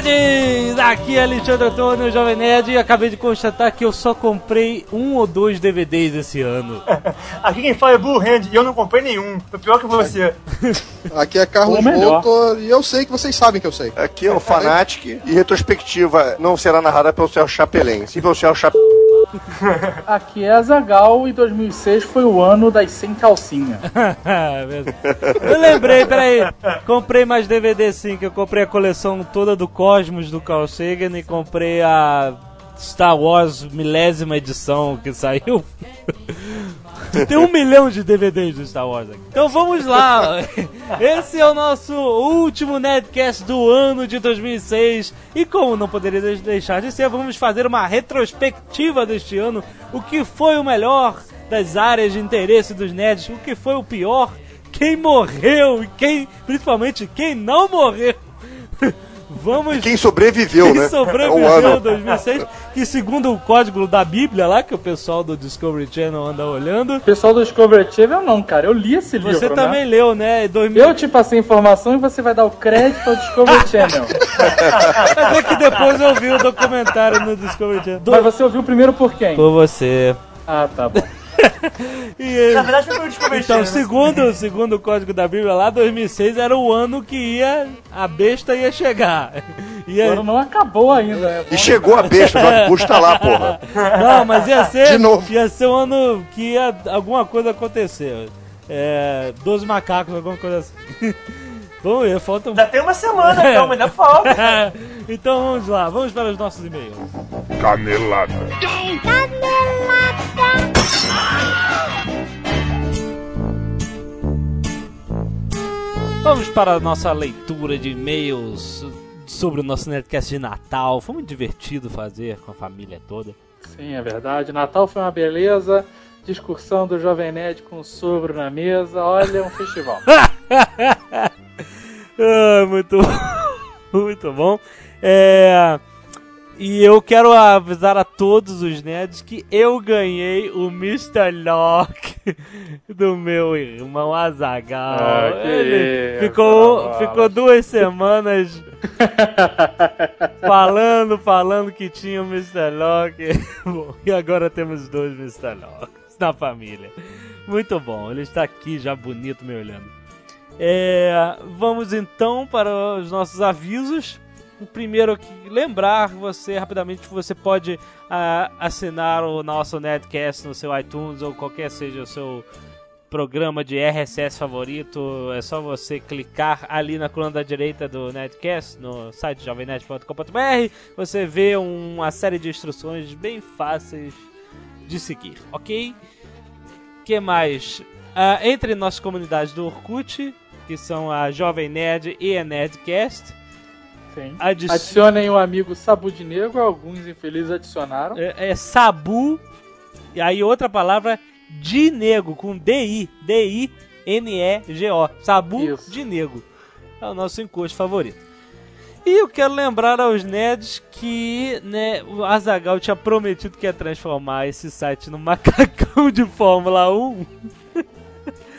Nerds! Aqui é Alexandre Antônio, Jovem Nerd, e acabei de constatar que eu só comprei um ou dois DVDs esse ano. Aqui quem fala é Blue Hand e eu não comprei nenhum. Foi pior que você. Aqui é Carlos. Voltor e eu sei que vocês sabem que eu sei. Aqui é o Fanatic e retrospectiva não será narrada pelo Céu Chapelin, sim pelo Céu Chapelin. Aqui é a Zagal e 2006 foi o ano das sem calcinha. É eu lembrei, peraí. Comprei mais DVD sim, que eu comprei a coleção toda do Cosmos do Carl Sagan e comprei a Star Wars milésima edição que saiu. Tem um milhão de DVDs do Star Wars aqui. Então vamos lá. Esse é o nosso último Nerdcast do ano de 2006. E como não poderia de- deixar de ser, vamos fazer uma retrospectiva deste ano. O que foi o melhor das áreas de interesse dos nerds? O que foi o pior? Quem morreu? E quem, principalmente, quem não morreu? Vamos Quem sobreviveu, quem né? É sobreviveu ano. 2006, que segundo o código da Bíblia lá, que o pessoal do Discovery Channel anda olhando, O pessoal do Discovery Channel não, cara. Eu li esse livro, você né? também leu, né? 2000... Eu te passei informação e você vai dar o crédito ao Discovery Channel. Dizer que depois eu vi o documentário no Discovery Channel. Do- Mas você ouviu primeiro por quem? Por você. Ah, tá bom. E, Na verdade foi então, né? segundo, segundo o código da Bíblia lá, 2006 era o ano que ia, a besta ia chegar. O Ia, ano não acabou ainda, né? E chegou a besta, o Bush tá lá, porra. Não, mas ia ser. De novo. Ia ser um ano que ia alguma coisa acontecer. É. 12 macacos, alguma coisa assim. Vamos ver, falta um. Ainda tem uma semana, calma, ainda falta. então vamos lá, vamos para os nossos e-mails. Canelada. Vamos para a nossa leitura de e-mails sobre o nosso Nerdcast de Natal. Foi muito divertido fazer com a família toda. Sim, é verdade. Natal foi uma beleza. Discussão do Jovem Nerd com o sogro na mesa. Olha, um festival. Ah, muito bom. muito bom. É, e eu quero avisar a todos os nerds que eu ganhei o Mr. Lock do meu irmão Azagal. Ah, Ele ficou, rapaz. ficou duas semanas falando, falando que tinha o Mr. Lock. Bom, e agora temos dois Mr. Locks na família. Muito bom, ele está aqui já bonito me olhando. É, vamos então para os nossos avisos. O primeiro aqui, lembrar você rapidamente que você pode ah, assinar o nosso Nerdcast no seu iTunes ou qualquer seja o seu programa de RSS favorito. É só você clicar ali na coluna da direita do Nerdcast, no site jovemnerd.com.br. Você vê uma série de instruções bem fáceis de seguir, ok? que mais? Ah, entre nossas comunidades do Orkut, que são a Jovem Nerd e a Nerdcast. Sim. Adici- Adicionem o amigo Sabu de Negro. Alguns infelizes adicionaram. É, é Sabu, e aí outra palavra, de nego, com D-I, D-I-N-E-G-O. Sabu Isso. de nego. É o nosso encosto favorito. E eu quero lembrar aos nerds que né, o Azagal tinha prometido que ia transformar esse site no macacão de Fórmula 1.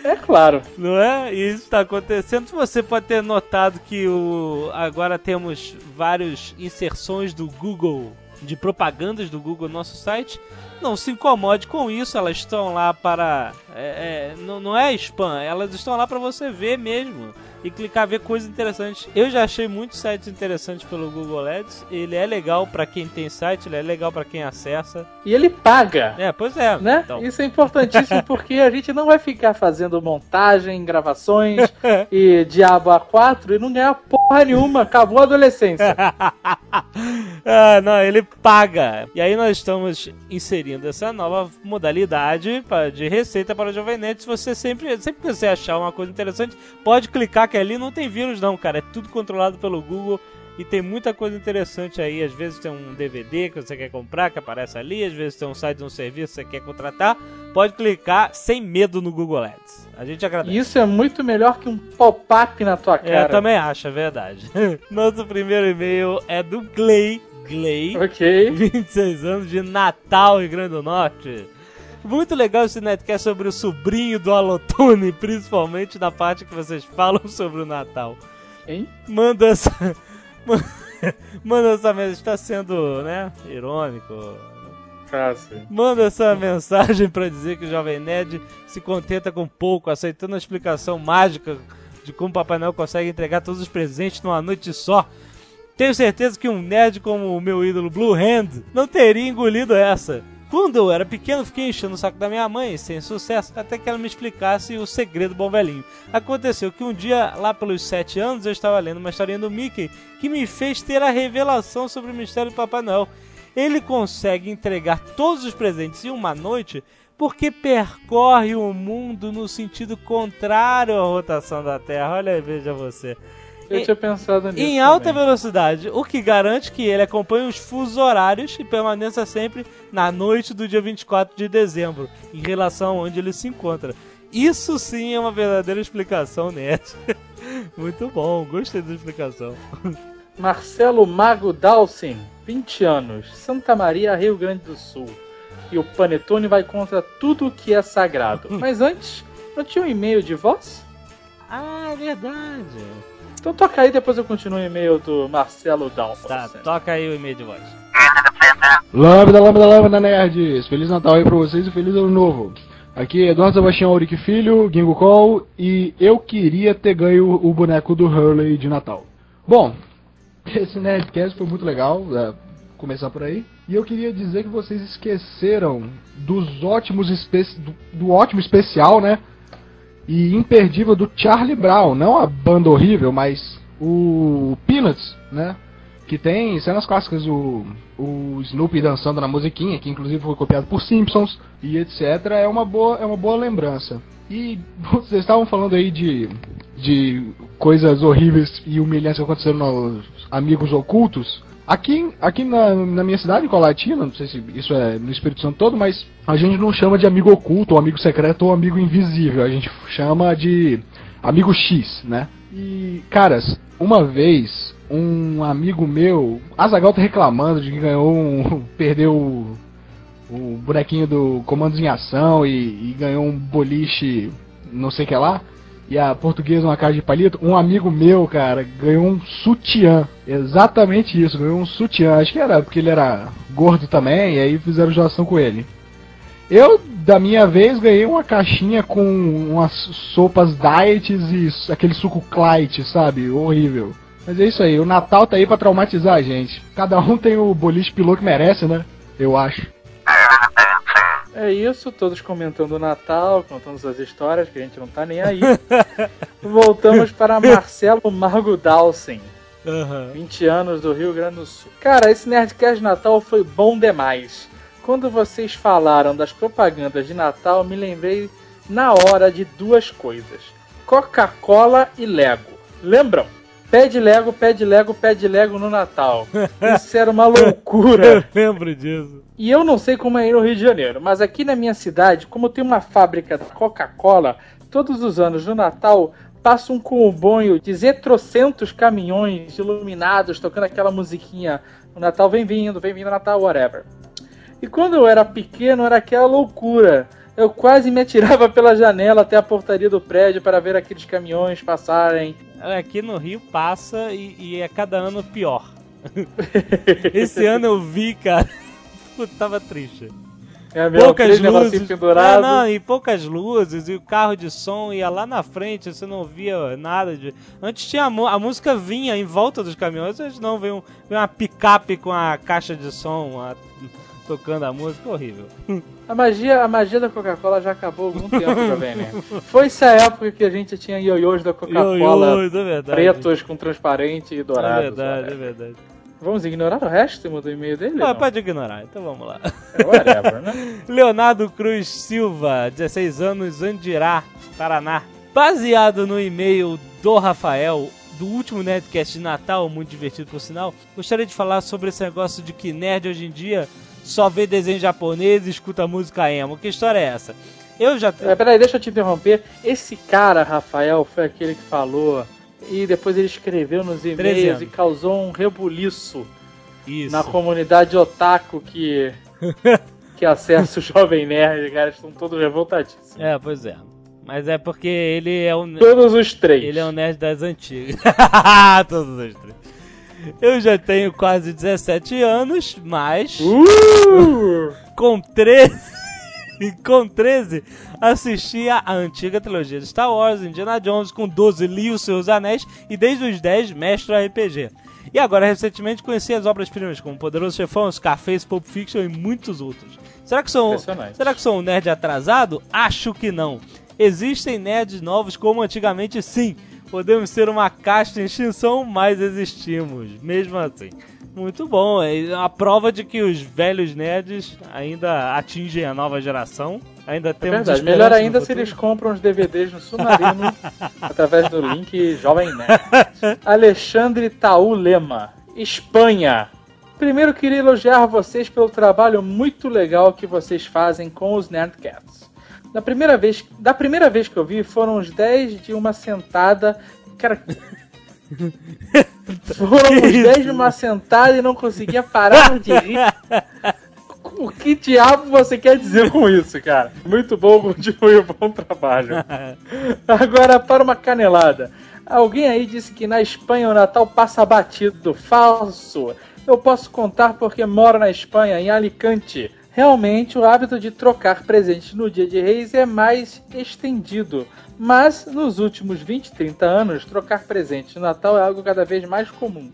É claro. Não é? Isso está acontecendo. Você pode ter notado que o... agora temos várias inserções do Google, de propagandas do Google no nosso site. Não se incomode com isso, elas estão lá para. é, é, não, não é spam, elas estão lá para você ver mesmo e clicar ver coisas interessantes. Eu já achei muitos sites interessantes pelo Google Ads. Ele é legal para quem tem site, ele é legal para quem acessa. E ele paga. É, pois é. Né? Então. Isso é importantíssimo porque a gente não vai ficar fazendo montagem, gravações e diabo A4 e não ganhar porra nenhuma. Acabou a adolescência. ah, não, ele paga. E aí nós estamos inserindo essa nova modalidade de receita para o Jovem Nerd. Se você sempre, sempre que você achar uma coisa interessante, pode clicar que ali não tem vírus não, cara. É tudo controlado pelo Google. E tem muita coisa interessante aí. Às vezes tem um DVD que você quer comprar, que aparece ali. Às vezes tem um site de um serviço que você quer contratar. Pode clicar sem medo no Google Ads. A gente agradece. Isso é muito melhor que um pop-up na tua É, cara. eu também acho, é verdade. Nosso primeiro e-mail é do Clay Gley, Ok. 26 anos, de Natal, Rio Grande do Norte. Muito legal esse netcast sobre o sobrinho do Alotune, principalmente na parte que vocês falam sobre o Natal. Hein? Manda essa. Manda essa mensagem. Está sendo, né? Irônico. Ah, sim. Manda essa mensagem pra dizer que o Jovem Nerd se contenta com pouco, aceitando a explicação mágica de como Papai Noel consegue entregar todos os presentes numa noite só. Tenho certeza que um nerd como o meu ídolo Blue Hand não teria engolido essa. Quando eu era pequeno, fiquei enchendo o saco da minha mãe, sem sucesso, até que ela me explicasse o segredo bom velhinho. Aconteceu que um dia, lá pelos 7 anos, eu estava lendo uma historinha do Mickey que me fez ter a revelação sobre o mistério do Papai Noel. Ele consegue entregar todos os presentes em uma noite porque percorre o mundo no sentido contrário à rotação da Terra. Olha veja você. Eu Em- tinha pensado nisso. Em alta também. velocidade, o que garante que ele acompanhe os fusos horários e permaneça sempre na noite do dia 24 de dezembro, em relação a onde ele se encontra. Isso sim é uma verdadeira explicação nerd. Muito bom, gostei da explicação. Marcelo Mago Dalcin, 20 anos, Santa Maria, Rio Grande do Sul. E o Panetone vai contra tudo que é sagrado. Mas antes, não tinha um e-mail de voz? Ah, é verdade. Então toca aí, depois eu continuo o e-mail do Marcelo Dalcin. Tá, toca aí o e-mail de voz. Lambda, lambda, lambda, nerds! Feliz Natal aí pra vocês e feliz ano novo. Aqui é Eduardo Sebastião Auric Filho, Gingo Call, e eu queria ter ganho o boneco do Hurley de Natal. Bom, esse Nerdcast foi muito legal, é, começar por aí. E eu queria dizer que vocês esqueceram dos ótimos espe do, do ótimo especial, né? E imperdível do Charlie Brown, não a banda horrível, mas o Peanuts, né? Que tem cenas clássicas, o, o Snoopy dançando na musiquinha, que inclusive foi copiado por Simpsons e etc. É uma boa, é uma boa lembrança. E vocês estavam falando aí de, de coisas horríveis e humilhantes que aconteceram nos Amigos Ocultos. Aqui, aqui na, na minha cidade, em Colatina, não sei se isso é no Espírito Santo todo, mas a gente não chama de amigo oculto, ou amigo secreto, ou amigo invisível. A gente chama de amigo X, né? E, caras, uma vez, um amigo meu, Azagal tá reclamando de que ganhou um. perdeu o, o bonequinho do Comandos em Ação e, e ganhou um boliche, não sei o que lá. E a portuguesa uma cara de palito. Um amigo meu, cara, ganhou um sutiã. Exatamente isso, ganhou um sutiã. Acho que era porque ele era gordo também, e aí fizeram doação com ele. Eu, da minha vez, ganhei uma caixinha com umas sopas diets e aquele suco Clyde, sabe? Horrível. Mas é isso aí, o Natal tá aí pra traumatizar a gente. Cada um tem o boliche pilô que merece, né? Eu acho. É isso, todos comentando o Natal, contando suas histórias, que a gente não tá nem aí. Voltamos para Marcelo Margo Dalcin, Aham. 20 anos do Rio Grande do Sul. Cara, esse Nerdcast Natal foi bom demais. Quando vocês falaram das propagandas de Natal, me lembrei na hora de duas coisas: Coca-Cola e Lego. Lembram? Pede Lego, pede Lego, pede Lego no Natal. Isso era uma loucura. Eu lembro disso. E eu não sei como é no Rio de Janeiro, mas aqui na minha cidade, como tem uma fábrica da Coca-Cola, todos os anos no Natal passa um comboio de zetrocentos caminhões iluminados tocando aquela musiquinha. O Natal vem vindo, vem vindo Natal, whatever. E quando eu era pequeno era aquela loucura. Eu quase me atirava pela janela até a portaria do prédio para ver aqueles caminhões passarem. Aqui no Rio passa e, e é cada ano pior. Esse ano eu vi, cara. Puta, tava triste. É meu, poucas luzes. É, não, e poucas luzes, e o carro de som ia lá na frente, você não via nada de. Antes tinha a, a música vinha em volta dos caminhões, hoje não, vem, um, vem uma picape com a caixa de som a- tocando a música, horrível. A magia, a magia da Coca-Cola já acabou há algum tempo, Jovem Nerd. Foi essa época que a gente tinha ioiôs da Coca-Cola é pretos com transparente e É dourados. verdade, é verdade. Vamos ignorar o resto do e-mail dele? Ah, não? pode ignorar, então vamos lá. É, whatever, né? Leonardo Cruz Silva, 16 anos, Andirá, Paraná. Baseado no e-mail do Rafael, do último Nerdcast de Natal, muito divertido por sinal, gostaria de falar sobre esse negócio de que nerd hoje em dia só vê desenho japonês e escuta música emo. Que história é essa? Eu já. É, peraí, deixa eu te interromper. Esse cara, Rafael, foi aquele que falou e depois ele escreveu nos 13 e-mails e causou um rebuliço. Isso. na comunidade otaku que, que acessa o Jovem Nerd, cara, estão todos revoltadíssimos. É, pois é. Mas é porque ele é um. Todos os três. Ele é um nerd das antigas. Todos os três. Eu já tenho quase 17 anos, mas Uh! com 13. com 13, assistia a antiga trilogia de Star Wars, Indiana Jones, com 12 li os seus anéis e desde os 10 mestre RPG. E agora, recentemente, conheci as obras-primas como Poderoso Chefão, Scarface, Pulp Fiction e muitos outros. Será que sou, será que sou um nerd atrasado? Acho que não. Existem nerds novos como antigamente, sim. Podemos ser uma casta em extinção, mas existimos, mesmo assim. Muito bom, é a prova de que os velhos nerds ainda atingem a nova geração. Ainda É temos verdade. Melhor ainda se eles compram os DVDs no Submarino através do link Jovem Nerd. Alexandre Taú Lema, Espanha. Primeiro queria elogiar vocês pelo trabalho muito legal que vocês fazem com os Nerdcats. Da primeira vez, da primeira vez que eu vi, foram os 10 de uma sentada. Cara. foram os 10 de uma sentada e não conseguia parar de rir. O que diabo você quer dizer com isso, cara? Muito bom, continue o bom trabalho. Agora, para uma canelada. Alguém aí disse que na Espanha o Natal passa batido. Falso. Eu posso contar porque moro na Espanha, em Alicante. Realmente, o hábito de trocar presentes no dia de reis é mais estendido. Mas, nos últimos 20, 30 anos, trocar presentes no Natal é algo cada vez mais comum.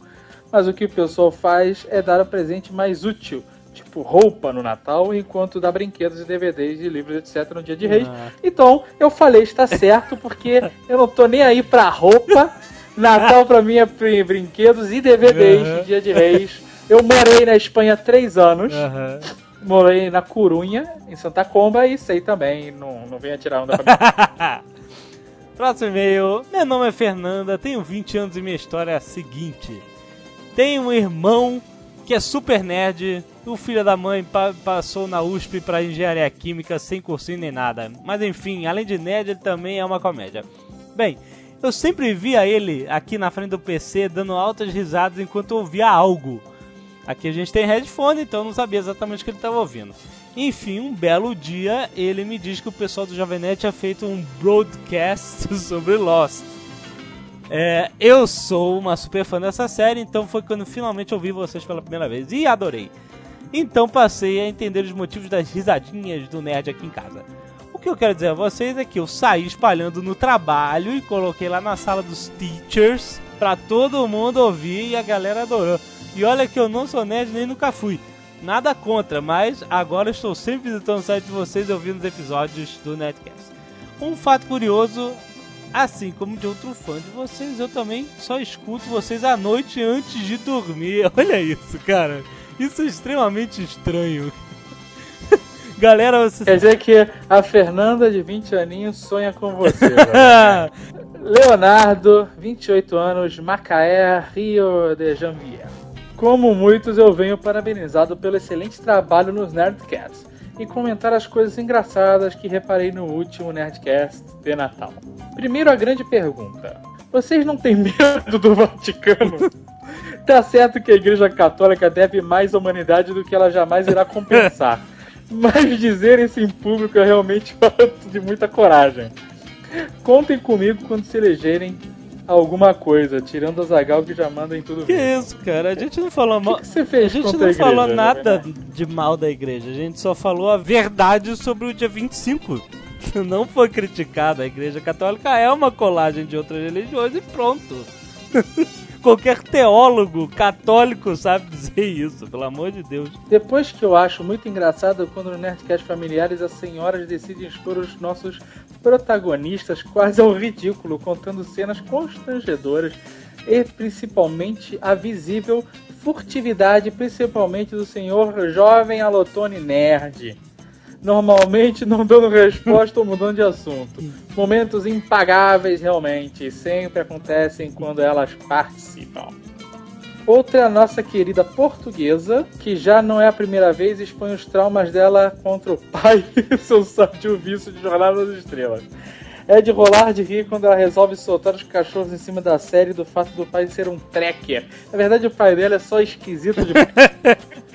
Mas o que o pessoal faz é dar o presente mais útil, tipo roupa no Natal, enquanto dá brinquedos e DVDs e livros, etc. no dia de reis. Ah. Então, eu falei, está certo, porque eu não tô nem aí pra roupa. Natal pra mim é brin- brinquedos e DVDs de dia de reis. Eu morei na Espanha três anos. Aham. Morei na Corunha, em Santa Comba, e sei também, não, não venha tirar onda pra mim. Próximo e-mail. Meu nome é Fernanda, tenho 20 anos e minha história é a seguinte. Tenho um irmão que é super nerd. O filho da mãe pa- passou na USP para engenharia química sem cursinho nem nada. Mas enfim, além de nerd, ele também é uma comédia. Bem, eu sempre via ele aqui na frente do PC dando altas risadas enquanto ouvia algo. Aqui a gente tem headphone, então eu não sabia exatamente o que ele estava ouvindo. Enfim, um belo dia ele me diz que o pessoal do Jovem tinha feito um broadcast sobre Lost. É, eu sou uma super fã dessa série, então foi quando finalmente ouvi vocês pela primeira vez e adorei. Então passei a entender os motivos das risadinhas do nerd aqui em casa. O que eu quero dizer a vocês é que eu saí espalhando no trabalho e coloquei lá na sala dos teachers pra todo mundo ouvir e a galera adorou. E olha que eu não sou nerd nem nunca fui. Nada contra, mas agora estou sempre visitando o site de vocês e ouvindo os episódios do Netcast. Um fato curioso, assim como de outro fã de vocês, eu também só escuto vocês à noite antes de dormir. Olha isso, cara. Isso é extremamente estranho. Galera, vocês Quer dizer que a Fernanda, de 20 aninhos, sonha com você. Leonardo, 28 anos, Macaé, Rio de Janeiro. Como muitos, eu venho parabenizado pelo excelente trabalho nos Nerdcasts e comentar as coisas engraçadas que reparei no último Nerdcast de Natal. Primeiro, a grande pergunta: vocês não têm medo do Vaticano? Tá certo que a Igreja Católica deve mais à humanidade do que ela jamais irá compensar. Mas dizer isso em público é realmente um ato de muita coragem. Contem comigo quando se elegerem alguma coisa, tirando a Zagal que já manda em tudo. Que mesmo. isso, cara? A gente não falou mal. que, que você A fez gente contra não a igreja? falou né, nada Bernardo? de mal da igreja, a gente só falou a verdade sobre o dia 25. Não foi criticado. A igreja católica é uma colagem de outras religiões e pronto. Qualquer teólogo católico sabe dizer isso, pelo amor de Deus. Depois que eu acho muito engraçado quando no Nerdcast Familiares as senhoras decidem expor os nossos protagonistas quase ao ridículo, contando cenas constrangedoras e principalmente a visível furtividade, principalmente do senhor jovem Alotone Nerd. Normalmente não dando resposta ou mudando de assunto. Momentos impagáveis realmente, sempre acontecem quando elas participam. Outra é a nossa querida portuguesa, que já não é a primeira vez expõe os traumas dela contra o pai e seu sádio vício de Jornada das Estrelas. é de rolar de rir quando ela resolve soltar os cachorros em cima da série do fato do pai ser um trekker. Na verdade, o pai dela é só esquisito de.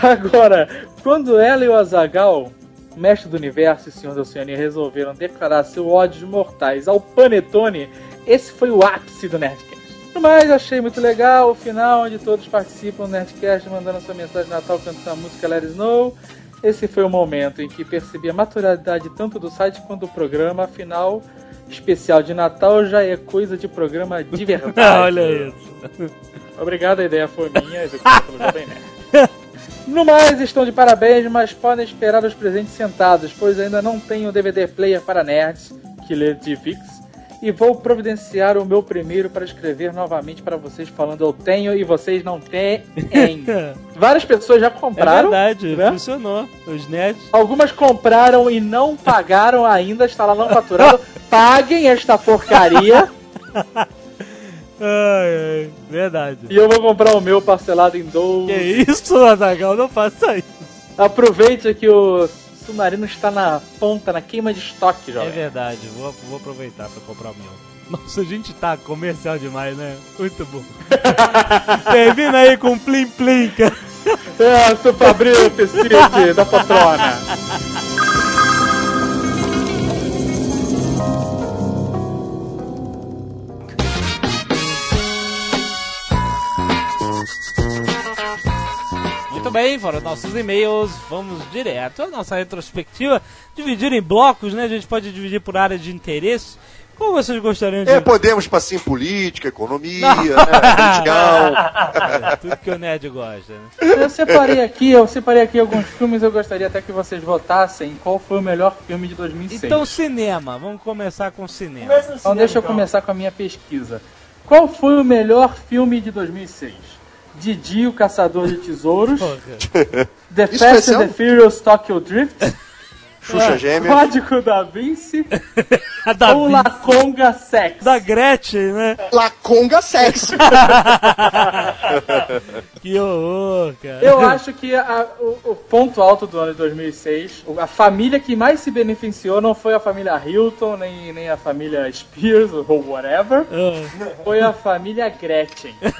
Agora, quando ela e o Azagal, mestre do universo e senhor da Oceania, resolveram declarar seu ódio de mortais ao Panetone, esse foi o ápice do Nerdcast. Mas achei muito legal o final, onde todos participam do Nerdcast, mandando sua mensagem de Natal cantando a música Let It Snow. Esse foi o momento em que percebi a maturidade tanto do site quanto do programa. Afinal, especial de Natal já é coisa de programa de verdade. Olha isso. Obrigado, a ideia foi minha, executada pelo Jovem Nerd. No mais, estão de parabéns, mas podem esperar os presentes sentados, pois ainda não tenho DVD player para nerds, que lê Fix, e vou providenciar o meu primeiro para escrever novamente para vocês, falando eu tenho e vocês não têm. Várias pessoas já É compraram. verdade, né? funcionou. Os nerds. Algumas compraram e não pagaram ainda, está lá não faturado. Paguem esta porcaria Ai, ai, verdade. e eu vou comprar o meu parcelado em 12. Que isso, Azagal, não faça isso. Aproveite que o submarino está na ponta, na queima de estoque, É jovem. verdade, vou, vou aproveitar pra comprar o meu. Nossa, a gente tá comercial demais, né? Muito bom. Termina aí com Plim Plim, cara. É, seu Fabrício Cid da patrona. Bem, foram nossos e-mails. Vamos direto à nossa retrospectiva. Dividir em blocos, né? A gente pode dividir por área de interesse. Qual vocês gostariam de. É, podemos passar em política, economia, né. É, tudo que o Ned gosta, né? Eu separei aqui, eu separei aqui alguns filmes, eu gostaria até que vocês votassem qual foi o melhor filme de 2006. Então, cinema. Vamos começar com cinema. Então deixa eu começar com a minha pesquisa. Qual foi o melhor filme de 2006? Didi, o Caçador de Tesouros, Porra. The Isso Fast and the Furious Tokyo Drift, Xuxa Gêmea. Código da Vinci da, ou La Conga Sex? da Gretchen, né? Laconga Sexo. Que horror, cara. Eu acho que a- o, o ponto alto do ano de 2006, o- a família que mais se beneficiou não foi a família Hilton, nem, nem a família Spears ou whatever, Ah, foi a família Gretchen.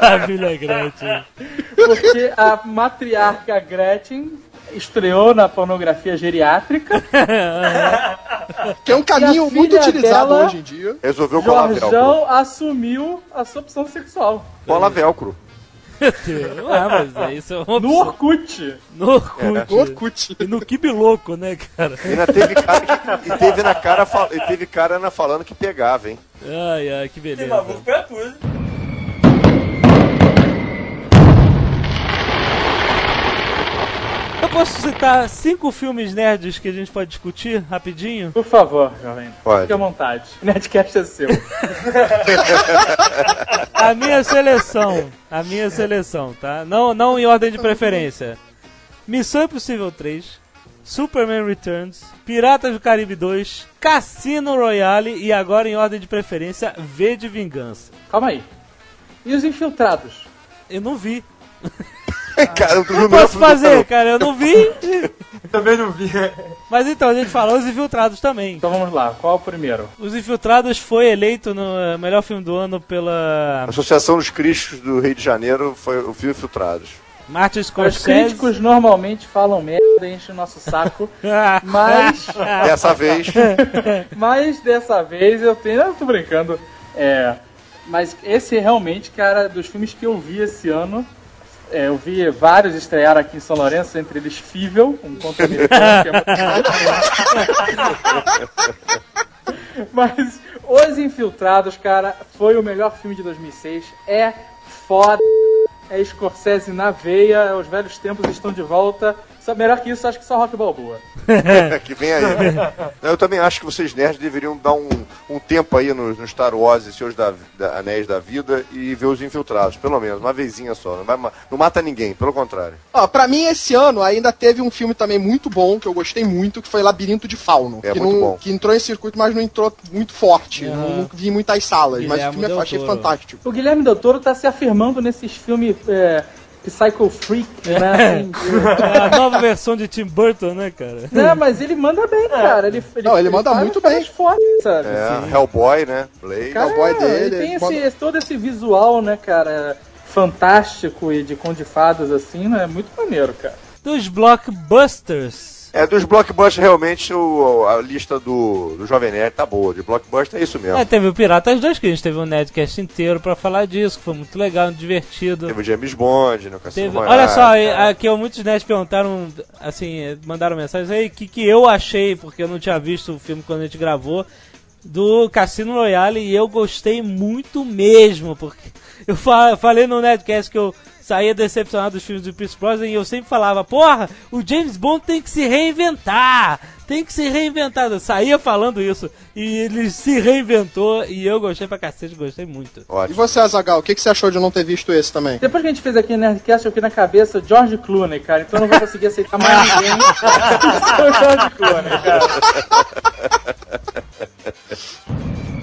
família Gretchen. Porque a matriarca Gretchen estreou na pornografia geriátrica, Que é um caminho muito utilizado dela- hoje em dia. Resolveu colar velcro. Jorjão assumiu a sua opção sexual. Cola velcro. Ah, mas é isso é uma No. Orkut. No Orkut. Orkut. E no Kibi Louco, né, cara? E ainda teve cara que, e teve na cara e teve cara falando que pegava, hein? Ai, ai, que beleza. foi tudo. Posso citar cinco filmes nerds que a gente pode discutir rapidinho? Por favor, jovem. Pode. Fique à vontade. O Nerdcast é seu. A minha seleção. A minha seleção, tá? Não, não em ordem de preferência. Missão Impossível 3, Superman Returns, Piratas do Caribe 2, Cassino Royale e agora em ordem de preferência V de Vingança. Calma aí. E os infiltrados? Eu não vi. cara, o Eu número posso fazer, cara, eu não vi. Também não vi. Mas então, a gente falou os Infiltrados também. Então vamos lá. Qual o primeiro? Os Infiltrados foi eleito no eh, melhor filme do ano pela Associação dos Cristos do Rio de Janeiro foi o filme Filtrados. Martin Os Scorsese. críticos normalmente falam merda e enchem o nosso saco. Mas, Dessa vez, mas dessa vez eu tenho. Eu tô brincando. É. Mas esse realmente, cara, dos filmes que eu vi esse ano. É, eu vi vários estrear aqui em São Lourenço, entre eles Fível, um conto americano que é muito Mas Os Infiltrados, cara, foi o melhor filme de 2006. É foda. É Scorsese na veia, os velhos tempos estão de volta. Só, melhor que isso, acho que só Rock Balboa. que vem aí. Eu também acho que vocês nerds deveriam dar um, um tempo aí no, no Star Wars e seus da, da- anéis da vida e ver os infiltrados, pelo menos, uma vezinha só. Não, vai não mata ninguém, pelo contrário. Ó, pra mim, esse ano ainda teve um filme também muito bom, que eu gostei muito, que foi Labirinto de Fauno. É que, muito não- bom. que entrou em circuito, mas não entrou muito forte. Aham. Não, não vi muitas salas, mas Guilherme o filme eu achei fantástico. O Guilherme Del Toro tá se afirmando nesses filmes é, Psycho Freak, né? Assim, É a nova versão de Tim Burton, né, cara? Não, mas ele manda bem, cara. Ele, ele, Não, ele manda faz muito bem. Fortes, sabe? É, Hellboy, né? Blade. Cara, Hellboy dele, ele tem ele esse, manda- todo esse visual, né, cara, fantástico e de conto de fadas, assim, né? Muito maneiro, cara. Dos blockbusters. É, dos blockbusters, realmente, o- a lista do, do Jovem Nerd tá boa. De blockbuster é isso mesmo. É, teve o Piratas 2, que a gente teve um Nerdcast inteiro pra falar disso, que foi muito legal, divertido. Teve o James Bond, né? o Cassino Teve- Royale. olha só, e- aqui muitos nerds perguntaram, assim, mandaram mensagens aí, o que, que eu achei, porque eu não tinha visto o filme quando a gente gravou, do Cassino Royale e eu gostei muito mesmo, porque eu fa- falei no Nerdcast que eu saía decepcionado dos filmes do Pierce Brosnan e eu sempre falava, porra, o James Bond tem que se reinventar, tem que se reinventar. Eu saía falando isso e ele se reinventou e eu gostei pra cacete, gostei muito. E Ótimo. você, Azagal, o que, que você achou de não ter visto esse também? Depois que a gente fez aqui no Nerdcast, eu fiquei na cabeça George Clooney, cara. Então eu não vou conseguir aceitar mais ninguém. George Clooney, cara.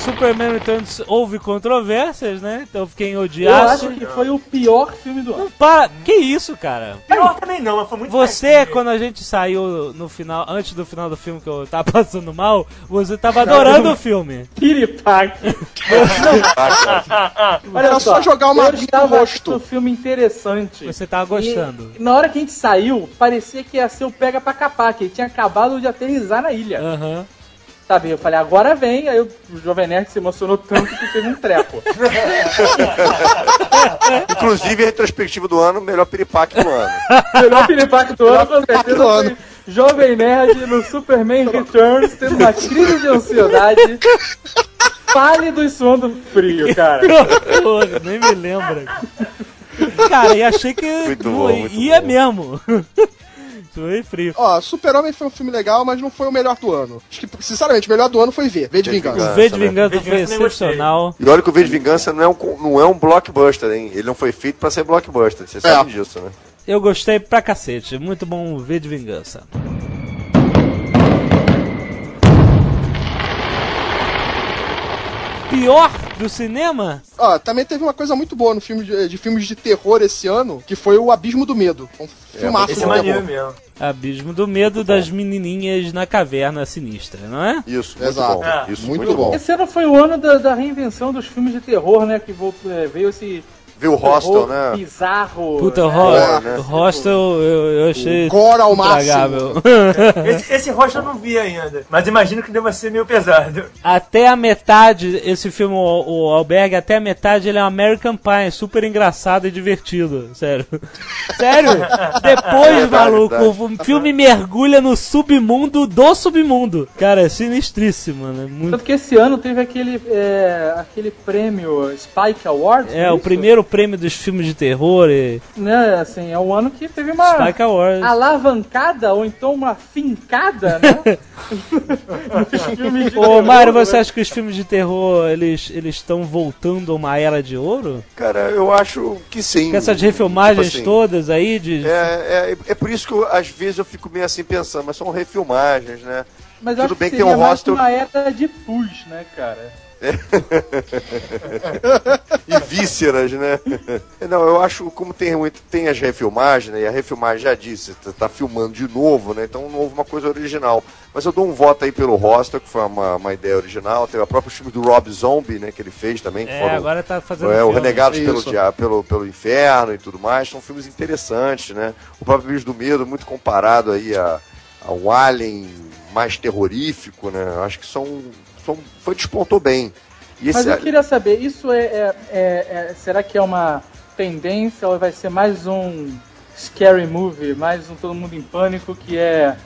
Superman Returns houve controvérsias, né? Então eu fiquei em Eu acho que foi o pior filme do ano. Para, que isso, cara? Pior também não, mas foi muito Você, quando a gente saiu no final, antes do final do filme que eu tava passando mal, você tava adorando o filme. Piripaque. Olha Era só jogar uma eu no estava rosto. achando o filme interessante. Você tava gostando. E na hora que a gente saiu, parecia que ia ser o pega pra capar, que ele tinha acabado de aterrizar na ilha. Aham. Sabe? Eu falei, agora vem. Aí o Jovem Nerd se emocionou tanto que fez um treco. Inclusive, a retrospectiva do ano, melhor piripaque do ano. Melhor piripaque do ano, com certeza, do ano. foi Jovem Nerd no Superman Returns, tendo uma crise de ansiedade. Pálido e suando frio, cara. Porra, nem me lembra. Cara, e achei que Muito bom, muito ia bom. mesmo. Frio. Ó, Super-Homem foi um filme legal, mas não foi o melhor do ano. Acho que, sinceramente, o melhor do ano foi V, V de Vingança. O V de? Vingança foi Vingança eu nem excepcional. E olha que o V de Vingança não é um, não é um blockbuster, hein? Ele não foi feito pra ser blockbuster. Você sabe disso, né? Eu gostei pra cacete. Muito bom o V de Vingança. Pior do cinema? Ó, também teve uma coisa muito boa no filme de, de filmes de terror esse ano, que foi o Abismo do Medo. Um filmaço Esse de é maneiro terror. mesmo. Abismo do Medo das menininhas na caverna sinistra, não é? Isso, muito Exato. bom. É. Isso, Muito muito, bom. bom. Esse ano foi o ano da, da reinvenção dos filmes de terror, né? Que é, veio esse Viu o Hostel, né? bizarro. Puta, o né? Ho- É, né? o Hostel eu, eu achei Gore ao máximo. Esse, esse rosto eu não vi ainda, mas imagino que deva ser meio pesado. até a metade, esse filme, o, o Albergue, até a metade ele é um American Pie, super engraçado e divertido, sério. Sério? Depois, Verdade, maluco, verdade. o filme mergulha no submundo do submundo. Cara, é sinistríssimo, né? Muito... Tanto que esse ano teve aquele, é, aquele prêmio Spike Awards. É, o isso? primeiro prêmio dos filmes de terror e Né, assim, é o ano que teve uma Spike Awards. alavancada ou então uma fincada, né? Ô, Mário, né? você acha que os filmes de terror, eles eles estão voltando a uma era de ouro? Cara, eu acho que sim. Com essas refilmagens Tipo assim, todas aí de... É, é, é por isso que eu, às vezes eu fico meio assim pensando, mas são refilmagens, né? Mas tudo acho bem que que tem um hostel- uma era de pus, né, cara? E vísceras, né? Não, eu acho como tem muito, tem as refilmagens, né? E a refilmagem já disse, tá, tá filmando de novo, né? Então não houve uma coisa original. Mas eu dou um voto aí pelo Hostel, que foi uma, uma ideia original. Teve a própria filme do Rob Zombie, né? Que ele fez também. É, foram- agora tá fazendo É, o filme. Renegados pelo, dia, pelo, pelo Inferno e tudo mais. São filmes interessantes, né? O próprio Bicho do Medo, muito comparado aí a, a um Alien mais terrorífico, né? Acho que são foi despontou bem. E Mas esse, eu queria saber, isso é, é- é- é- Será que é uma tendência ou vai ser mais um scary movie, mais um Todo Mundo em Pânico, que é.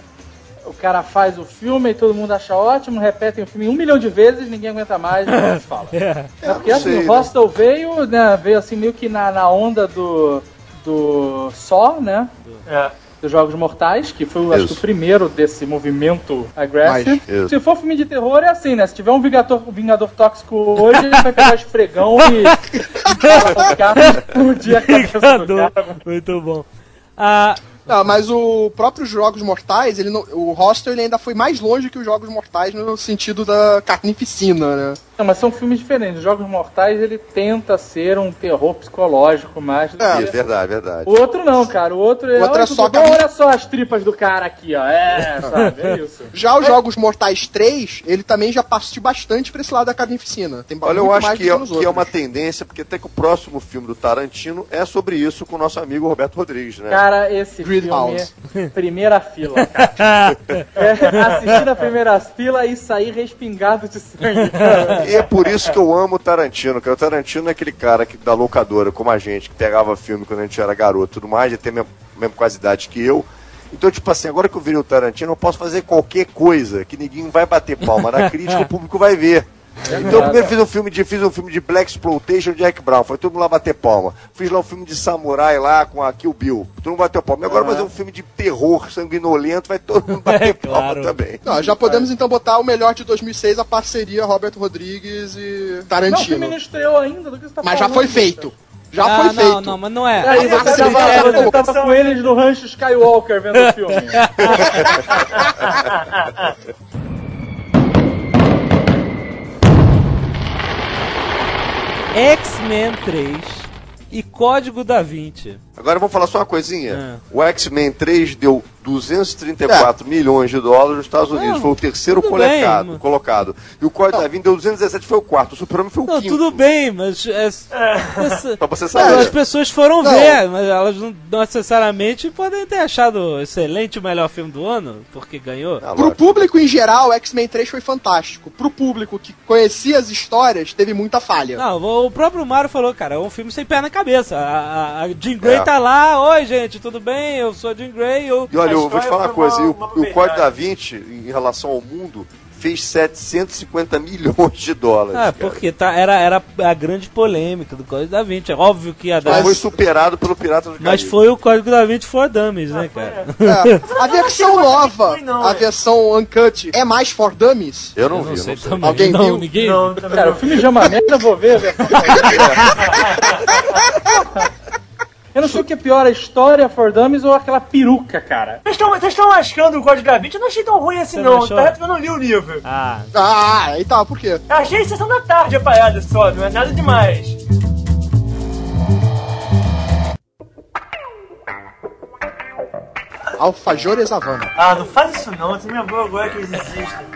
O cara faz o filme e todo mundo acha ótimo, repetem o filme um milhão de vezes, ninguém aguenta mais, ninguém se fala. É. É, Porque não assim, sei, o né? Hostel veio, né, veio assim meio que na, na onda do. do Só, né? É. Dos Jogos Mortais, que foi, acho o primeiro desse movimento aggressive. Isso. Se for filme de terror, é assim, né? Se tiver um Vingador, Vingador Tóxico hoje, ele vai pegar esfregão e. e explodir a cabeça do cara. Muito bom. Ah, Não, mas o próprio Jogos Mortais, ele não- o Hostel ele ainda foi mais longe que os Jogos Mortais no sentido da carnificina, né? Não, mas são filmes diferentes. Jogos Mortais, ele tenta ser um terror psicológico mais do É, que... Verdade, verdade. O outro não, cara. O outro é. O outro é olha, só olha só as tripas do cara aqui, ó. É, sabe? É isso. Já os Jogos Mortais 3, ele também já partiu bastante pra esse lado da carnificina. Tem Olha, eu acho mais que é, que é uma tendência, porque até que o próximo filme do Tarantino é sobre isso com o nosso amigo Roberto Rodrigues, né? Cara, esse Gridhouse. filme, primeira fila, cara. É, assistir na primeira fila e sair respingado de sangue. cara. E é por isso que eu amo o Tarantino, cara. O Tarantino é aquele cara que, da locadora, como a gente, que pegava filme quando a gente era garoto e tudo mais, já tem mesmo, mesmo quase idade que eu. Então, tipo assim, agora que eu virei o Tarantino, eu posso fazer qualquer coisa que ninguém vai bater palma. Na crítica, o público vai ver. Então, eu primeiro fiz um filme de fiz um filme de Black Exploitation de Jack Brown, foi todo mundo lá bater palma. Fiz lá um filme de samurai lá com a Kill Bill, todo mundo bateu palma. E agora vou fazer um filme de terror sanguinolento, vai todo mundo bater É, palma claro. também. Não, já podemos então botar o melhor de 2006, a parceria Roberto Rodrigues e Não, o filme Tarantino. não estreou ainda, do que você tá Mas já foi feito. Já ah, foi não, feito. não, mas não é. Aí Ah, você você tava, quer- você tava com eles no rancho Skywalker vendo o filme. X-Men 3 e Código da Vinci. Agora vamos falar só uma coisinha. Ah. O X-Men 3 deu 234 milhões de dólares nos Estados Unidos. Não, foi o terceiro colocado, bem. colocado. E o Código da Vinci deu 217, foi o quarto. O Super-Homem foi o Não, quinto. tudo bem, mas é- essa- Pra você saber. as pessoas foram Não. ver, mas elas não necessariamente podem ter achado excelente o melhor filme do ano, porque ganhou. Ah, Pro público em geral, X-Men 3 foi fantástico. Pro público que conhecia as histórias, teve muita falha. Não, o próprio Mario falou, cara, é um filme sem pé na cabeça. A, a, a Jean Grey É. tá lá, oi gente, tudo bem? Eu sou a Jean Grey, eu... E olha, A eu vou te falar uma foi coisa. uma- e o, uma o Código da Vinci, em relação ao mundo, fez 750 milhões de dólares. Ah, cara. porque tá, era, era a grande polêmica do Código da Vinci. É óbvio que ia Só dar... foi superado pelo Pirata do Mas Caribe. foi o Código da Vinci for Dummies, né, cara? É. A versão nova, Foi não, a é. versão uncut, é mais for dummies? Eu não Eu vi, não eu sei não sei. também. Alguém não, viu? ninguém Não, também Cara, o filme já é uma merda, eu vou ver. Eu não sei o que é pior, a história For Dummies ou aquela peruca, cara. Vocês estão- Vocês estão lascando o Código da Vinci? Eu não achei tão ruim assim, Você não. Tá porque eu não li o livro. Ah, Ah, aí tá, por quê? Achei sessão da tarde a parada só, não é nada demais. Alfajores Havana. Ah, não faz isso não, você me lembrou agora que eles existem.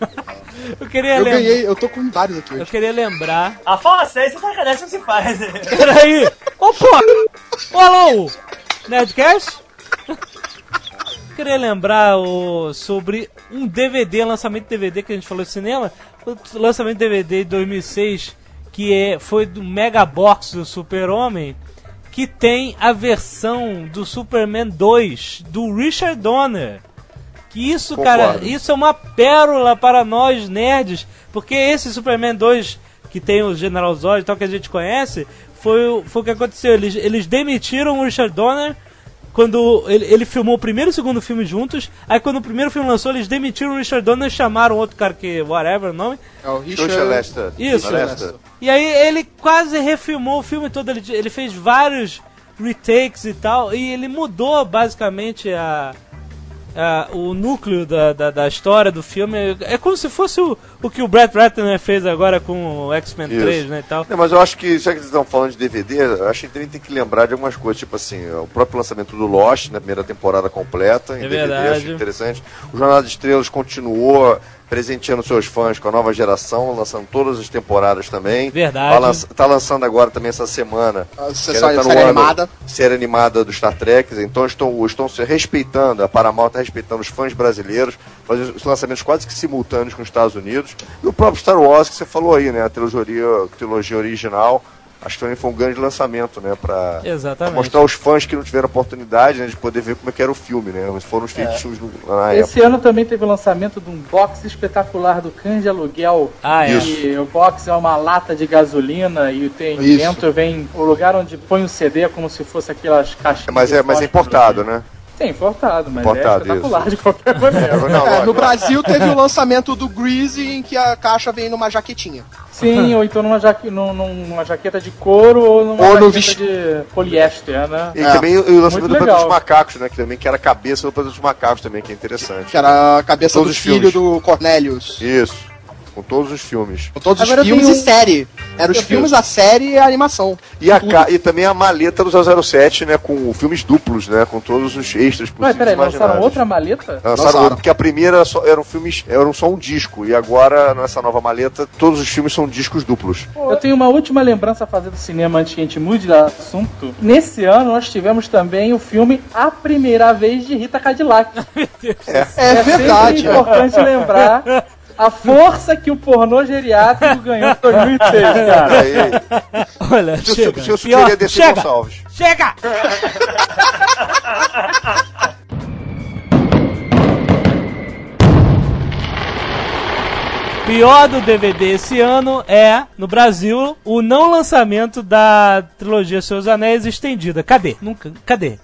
eu queria Eu lembrar... ganhei, eu tô com vários aqui Eu hoje. queria lembrar... Ah, fala sério, isso é sacanagem, não se faz. Peraí! Ô, pô! Ô, alô! Nerdcast? Queria lembrar o, sobre um DVD, lançamento de DVD que a gente falou de cinema. O lançamento de DVD de 2006, que é, foi do Mega Box do Super-Homem, que tem a versão do Superman 2 do Richard Donner. Que isso, cara, Concordo. isso é uma pérola para nós nerds, porque esse Superman 2 que tem o General Zod e tal que a gente conhece, foi, o- foi o que aconteceu. Eles, eles demitiram o Richard Donner quando ele, ele filmou o primeiro e o segundo filme juntos. Aí quando o primeiro filme lançou, eles demitiram o Richard Donner e chamaram outro cara que, whatever o nome. É o Richard... Lester. Isso. Lester. E aí ele quase refilmou o filme todo, ele, ele fez vários retakes e tal, e ele mudou basicamente a, a- o núcleo da, da, da história do filme. É como se fosse o, o que o Brett Ratner fez agora com o X-Men Isso. 3, né, e tal. Não, mas eu acho que, já que vocês estão falando de DVD, eu acho que também tem que lembrar de algumas coisas, tipo assim, o próprio lançamento do Lost, na primeira temporada completa, em É DVD, verdade. acho interessante. O Jornada de Estrelas continuou presenteando seus fãs com a nova geração, lançando todas as temporadas também. Verdade. Tá, lança- tá lançando agora também essa semana. A que sessão- ainda tá no série ano, animada. Série animada do Star Trek, então estão, estão se respeitando, a Paramount está respeitando os fãs brasileiros, fazendo os lançamentos quase que simultâneos com os Estados Unidos. E o próprio Star Wars, que você falou aí, né? A trilogia, trilogia original. Acho que também foi um grande lançamento, né? Pra, pra Exatamente. mostrar aos fãs que não tiveram oportunidade né, de poder ver como é que era o filme, né? Mas foram os feitos filmes no- na época. Esse ano também teve o lançamento de um box espetacular do Cães de Aluguel. Ah, é. E o box é uma lata de gasolina e tem Isso. dentro vem o lugar onde põe o CD é como se fosse aquelas caixinhas. Mas é, mas é importado, né? Sim, importado, mas Importado, é espetacular isso. de qualquer maneira. É, no Brasil teve o lançamento do Greasy, em que a caixa vem numa jaquetinha. Sim, ou então numa, jaque, num- numa jaqueta de couro ou numa Ou jaqueta de poliéster, né? E É. também o lançamento Muito do Planeta dos Macacos, né? Que também que era a cabeça do Planeta dos Macacos também, que é interessante. Que era a cabeça Todos do filho filmes. do Cornelius. Isso. Com todos os filmes. Com todos Agora os filmes tenho e um- série. Eram os filmes, a série e a animação. E, a ca- e também a maleta do 007, né? Com filmes duplos, né? Com todos os extras Mas possíveis peraí, e lançaram outra maleta? Lançaram Lançaram. outro, porque a primeira só, eram filmes, eram só um disco. E agora, nessa nova maleta, todos os filmes são discos duplos. Eu tenho uma última lembrança a fazer do cinema antes que a gente mude de assunto. Nesse ano nós tivemos também o filme A Primeira Vez de Rita Cadillac. É, verdade. sempre importante lembrar a força que o pornô geriátrico ganhou em 2006, cara. Aí, Olha, se eu, chega. se eu Pior, sugeria descer chega, Gonçalves. chega! Pior do DVD esse ano é, no Brasil, o não lançamento da trilogia Seus Anéis estendida. Cadê? Nunca. Cadê?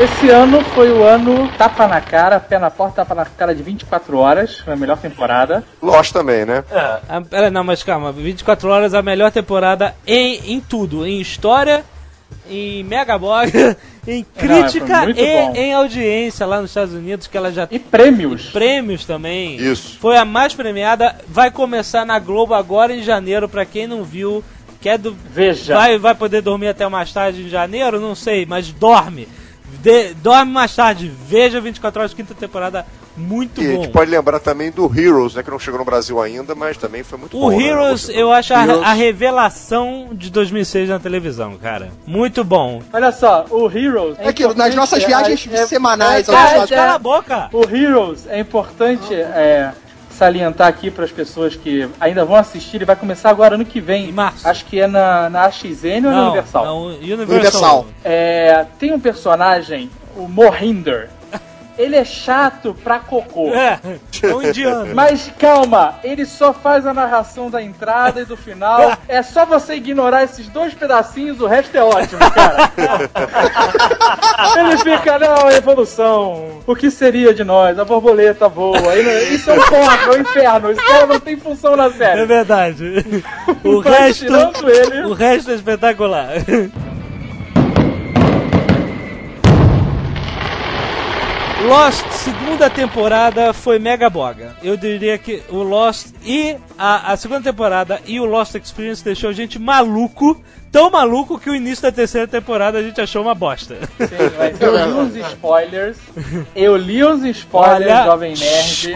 Esse ano foi o ano tapa na cara, pé na porta, tapa na cara de 24 horas. Foi a melhor temporada. Lost também, né? Ah, pera, não, mas calma. 24 horas a melhor temporada em, em tudo. Em história, em Megablog, em crítica foi muito e bom. em audiência lá nos Estados Unidos, que ela já E prêmios. prêmios também. Isso. Foi a mais premiada. Vai começar na Globo agora em janeiro, pra quem não viu. Quer do... Veja. vai, vai poder dormir até mais tarde em janeiro? Não sei, mas dorme. De- dorme mais tarde. Veja 24 horas, quinta temporada. Muito E a bom. gente pode lembrar também do Heroes, né? Que não chegou no Brasil ainda, mas também foi muito O bom. né? Heroes, Gostei. eu acho a, Heroes. a revelação de 2006 na televisão, cara. Muito bom. Olha só, o Heroes. É aquilo, nas importante, nossas é- viagens é- semanais é- aos é- é- Cala a boca! O Heroes é importante é, salientar aqui para as pessoas que ainda vão assistir e vai começar agora ano que vem. Em março. Acho que é na, na AXN ou na Universal. não, Universal. Universal. É, tem um personagem, o Mohinder. Ele é chato pra cocô. É, é um indiano. Mas calma, ele só faz a narração da entrada e do final. É só você ignorar esses dois pedacinhos, o resto é ótimo, cara. ele fica, não, evolução. O que seria de nós? A borboleta voa. Ele- Isso é um porco, é um inferno. Esse cara não tem função na É série. verdade. O Mas resto, ele- o resto é espetacular. Lost, segunda temporada, foi mega boga. Eu diria que o Lost e a, a segunda temporada e o Lost Experience deixou a gente maluco. Tão maluco que o início da terceira temporada a gente achou uma bosta. Sim, mas eu li uns spoilers. Eu li uns spoilers, Olha, Jovem shh, Nerd.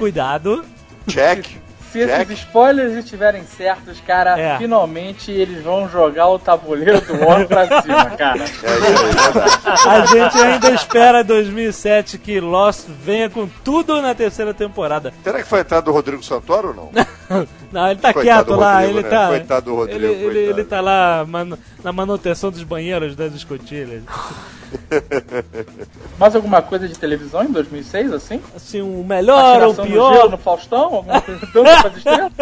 Check. Se esses Jack? spoilers estiverem certos, cara, É. finalmente eles vão jogar o tabuleiro do War pra cima, cara. É. A gente ainda espera 2007 que Lost venha com tudo na terceira temporada. Será que foi a entrada do Rodrigo Santoro ou não? Não, ele tá Coitado quieto lá, Rodrigo, ele né? tá. Coitado do Rodrigo, ele, ele, coitado. ele tá lá manu- na manutenção dos banheiros das escotilhas. Mais alguma coisa de televisão em 2006, assim? Assim, o melhor ou o Atiração no gelo pior. no Faustão? Alguma coisa dança as estrelas?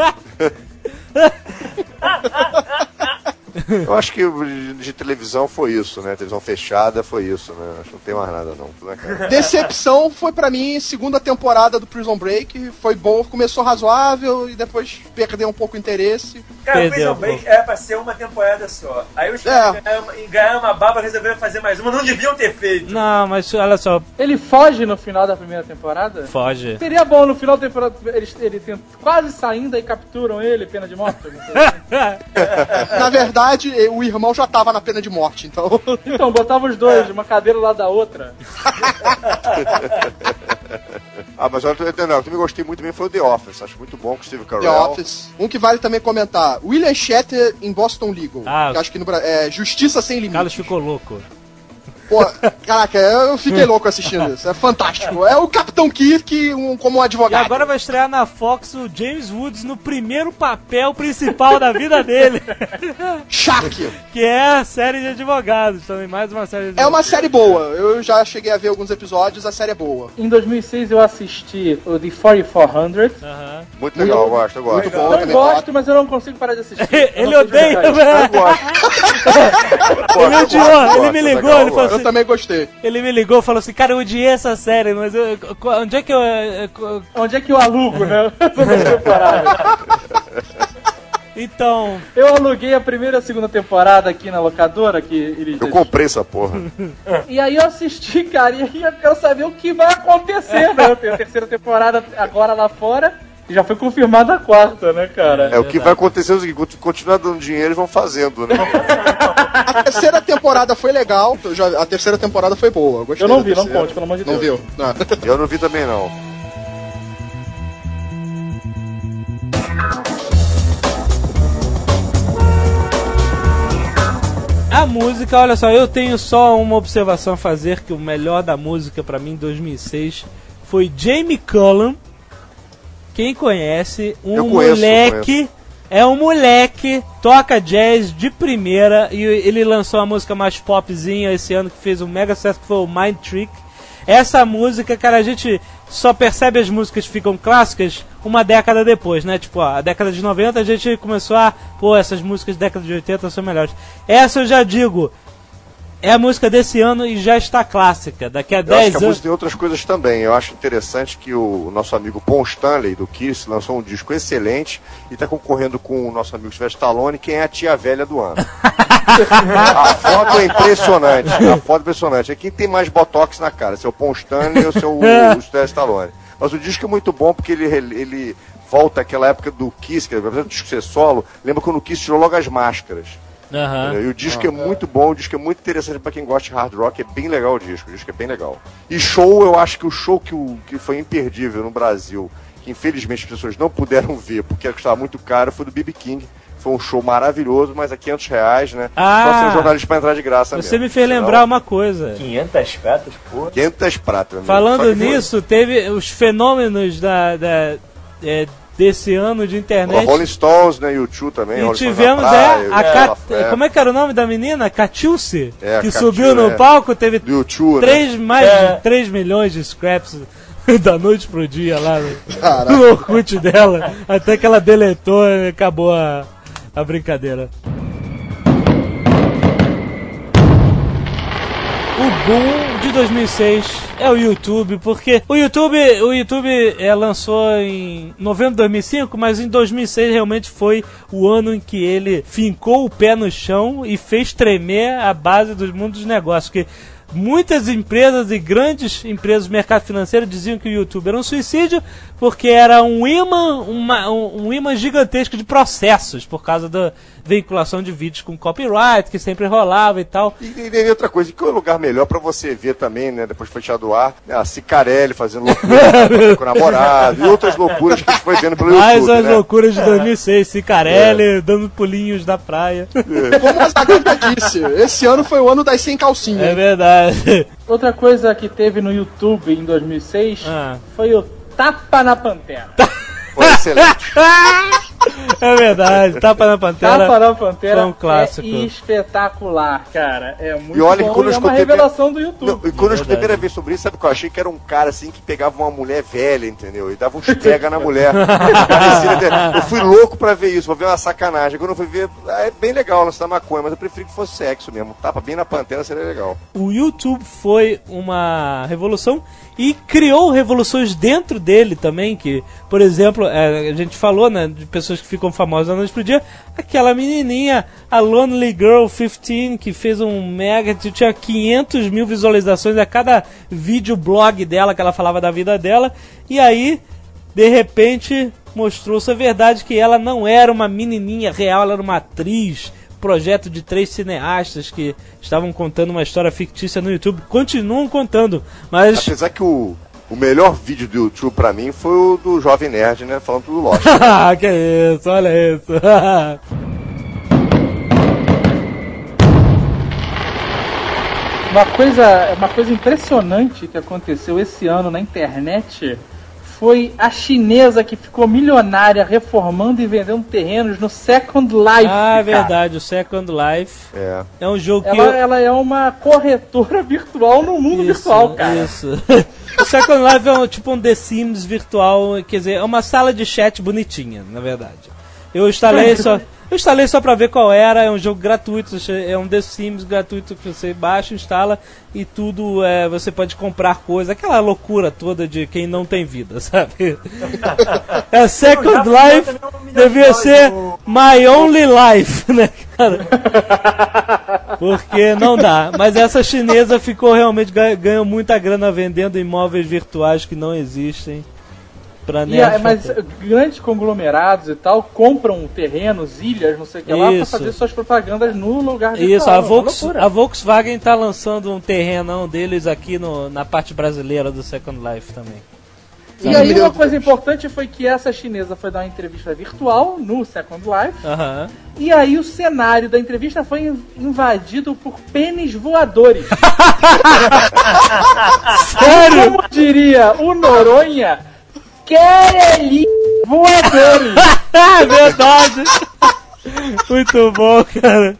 Eu acho que de, de televisão foi isso, né? Televisão fechada foi isso, né? Acho que não tem mais nada, não. Cara. Decepção foi pra mim segunda temporada do Prison Break. Foi bom, começou razoável e depois perdeu um pouco o interesse. Cara, Perdeu, Prison Break pô. era pra ser uma temporada só. Aí os caras ganharam, ganharam uma baba e resolveram fazer mais uma. Não deviam ter feito. Não, mas olha só, Ele foge no final da primeira temporada? foge. Seria bom no final da temporada eles, ele tem- quase saindo e capturam ele, pena de morte. assim. Na verdade, o irmão já tava na pena de morte, então. Então, botava os dois, uma cadeira lá da outra. Ah, mas olha, eu, não, eu também gostei muito bem foi o The Office. Acho muito bom com o Steve The Carell. Office. Um que vale também comentar: William Shatter em Boston Legal. Ah. que acho que no Brasil. É Justiça Sem Limites. Carlos ficou louco. Pô, caraca, eu fiquei louco assistindo isso. É fantástico. É o Capitão Kirk um, como um E advogado. agora vai estrear na Fox o James Woods no primeiro papel principal da vida dele, Shark. que é a série de advogados. Também mais uma série de É uma série boa. Eu já cheguei a ver alguns episódios, a série é boa. Em 2006 eu assisti o The 4400. Aham. Muito legal, eu gosto, eu gosto. Muito bom. Também gosto, mas eu não consigo parar de assistir. Eu Ele odeia, isso. Eu gosto. Ele odiou, ele me ligou, ele falou Eu também gostei. ele me ligou e falou assim, cara, eu odiei essa série, mas eu, onde é que eu... eu- Onde é que eu alugo, né? Então, Eu aluguei a primeira e a segunda temporada aqui na locadora, que eles. Eu comprei essa porra. E aí eu assisti, cara, e aí eu quero saber o que vai acontecer, né? Tem a terceira temporada agora lá fora. Já foi confirmada a quarta, né, cara? É, o que vai acontecer é o seguinte, continuar dando dinheiro, eles vão fazendo, né? A terceira temporada foi legal, eu já- a terceira temporada foi boa. Eu, gostei Eu não vi, não conte, pelo amor de Não Deus. viu? Não. Eu não vi também, não. a música, olha só, eu tenho só uma observação a fazer que o melhor da música pra mim em 2006 foi Jamie Cullum. Quem conhece, um conheço, moleque, é um moleque, toca jazz de primeira e ele lançou a música mais popzinha esse ano que fez um mega sucesso que foi o Mind Trick. Essa música, cara, a gente só percebe as músicas que ficam clássicas uma década depois, né? Tipo, ó, a década de 90 a gente começou a, pô, essas músicas da década de 80 são melhores. Essa eu já digo, é a música desse ano e já está clássica. Daqui a Eu acho 10 que a anos. música tem outras coisas também. Eu acho interessante que o nosso amigo Paul Stanley, do Kiss, lançou um disco excelente e está concorrendo com o nosso amigo Sylvester Stallone, quem é a tia velha do ano. a foto é impressionante. A foto é impressionante. É quem tem mais botox na cara, se é o Paul Stanley ou se é o, o Sylvester Stallone. Mas o disco é muito bom porque ele, ele volta àquela época do Kiss, que apesar do disco ser solo, lembra quando o Kiss tirou logo as máscaras. Aham. E o disco é muito bom, o disco é muito interessante pra quem gosta de hard rock, é bem legal o disco, o disco é bem legal. E show, eu acho que o show que, o, que foi imperdível no Brasil, que infelizmente as pessoas não puderam ver porque custava muito caro, foi do BB King. Foi um show maravilhoso, mas a 500 reais, né? Ah! Só ser jornalista pra entrar de graça Você mesmo. me fez Senão, lembrar uma coisa. 500 pratas, porra. 500 pratas. Falando que foi- nisso, teve os fenômenos da, da- é, desse ano de O internet. Rolling Stones, né? YouTube também. E Rolling tivemos, praia, é, a é, Cat... é, Como é que era o nome da menina? Catiúce? É, que Catiú, subiu no é. palco, teve Do YouTube, né? três, mais É. de 3 milhões de scraps da noite pro dia lá no, Caraca. no Orkut dela. Até que ela deletou e acabou a, a brincadeira. O boom de 2006 é o YouTube, porque o YouTube, o YouTube é, lançou em novembro de 2005, mas em 2006 realmente foi o ano em que ele fincou o pé no chão e fez tremer a base do mundo dos negócios. Que muitas empresas e grandes empresas do mercado financeiro diziam que o YouTube era um suicídio porque era um imã, uma- um, um imã gigantesco de processos por causa da veiculação de vídeos com copyright que sempre rolava e tal. E, e, e outra coisa, que é um lugar melhor pra você ver também, né? Depois de fechar do ar, a Cicarelli fazendo loucura com o namorado e outras loucuras que a gente foi vendo pelo Mais YouTube, as né? loucuras de 2006, Cicarelli dando pulinhos da praia. Como a Zagalha disse, esse ano foi o ano das sem calcinha. É verdade. Outra coisa que teve no YouTube em 2006 Ah. foi o Tapa na Pantera. Foi excelente. É verdade. Tapa na Pantera. Tapa na Pantera foi um clássico. é espetacular, cara. É muito E olha bom quando eu e é uma revelação do YouTube. Não, e quando eu escutei a primeira vez sobre isso, sabe o que eu achei? Que era um cara assim que pegava uma mulher velha, entendeu? E dava uns pega na mulher. Eu fui louco pra ver isso, vou ver uma sacanagem. Quando eu fui ver, ah, é bem legal lançar maconha, mas eu preferi que fosse sexo mesmo. Tapa bem na pantera seria legal. o YouTube foi uma revolução e criou revoluções dentro dele também, que, por exemplo, é, a gente falou, né, de pessoas que ficam famosas da noite pro dia, aquela menininha, a Lonely Girl 15, que fez um mega, tinha 500 mil visualizações a cada vídeo blog dela, que ela falava da vida dela, e aí, de repente, mostrou-se a verdade que ela não era uma menininha real, ela era uma atriz, projeto de três cineastas que estavam contando uma história fictícia no YouTube. Continuam contando, mas Apesar que o, o melhor vídeo do YouTube pra mim foi o do Jovem Nerd, né? Falando tudo Lost. Ah, que isso, olha isso. Uma coisa, uma coisa impressionante que aconteceu esse ano na internet foi a chinesa que ficou milionária reformando e vendendo terrenos no Second Life. ah, é cara. verdade, o Second Life É. é um jogo que Ela, ela é uma corretora virtual no mundo Isso, virtual, cara. Isso. o Second Life é um, tipo um The Sims virtual, quer dizer, é uma sala de chat bonitinha, na verdade. Eu instalei só, eu instalei só pra ver qual era, é um jogo gratuito, é um The Sims gratuito que você baixa, instala e tudo é, você pode comprar coisas, aquela loucura toda de quem não tem vida, sabe? é Second Life devia ser My Only Life, né, cara? Porque não dá. Mas essa chinesa ficou realmente ganhou muita grana vendendo imóveis virtuais que não existem. Pra E, é, mas grandes conglomerados e tal compram terrenos, ilhas, não sei o que lá, pra Isso. fazer suas propagandas no lugar de Isso, a, Volks, a Volkswagen tá lançando um terrenão deles aqui no, na parte brasileira do Second Life também. E aí uma coisa importante foi que essa chinesa foi dar uma entrevista virtual no Second Life. Aham. E aí o cenário da entrevista foi in- invadido por pênis voadores. Sério? Como diria o Noronha, quereli voadores. Verdade! Muito bom, cara.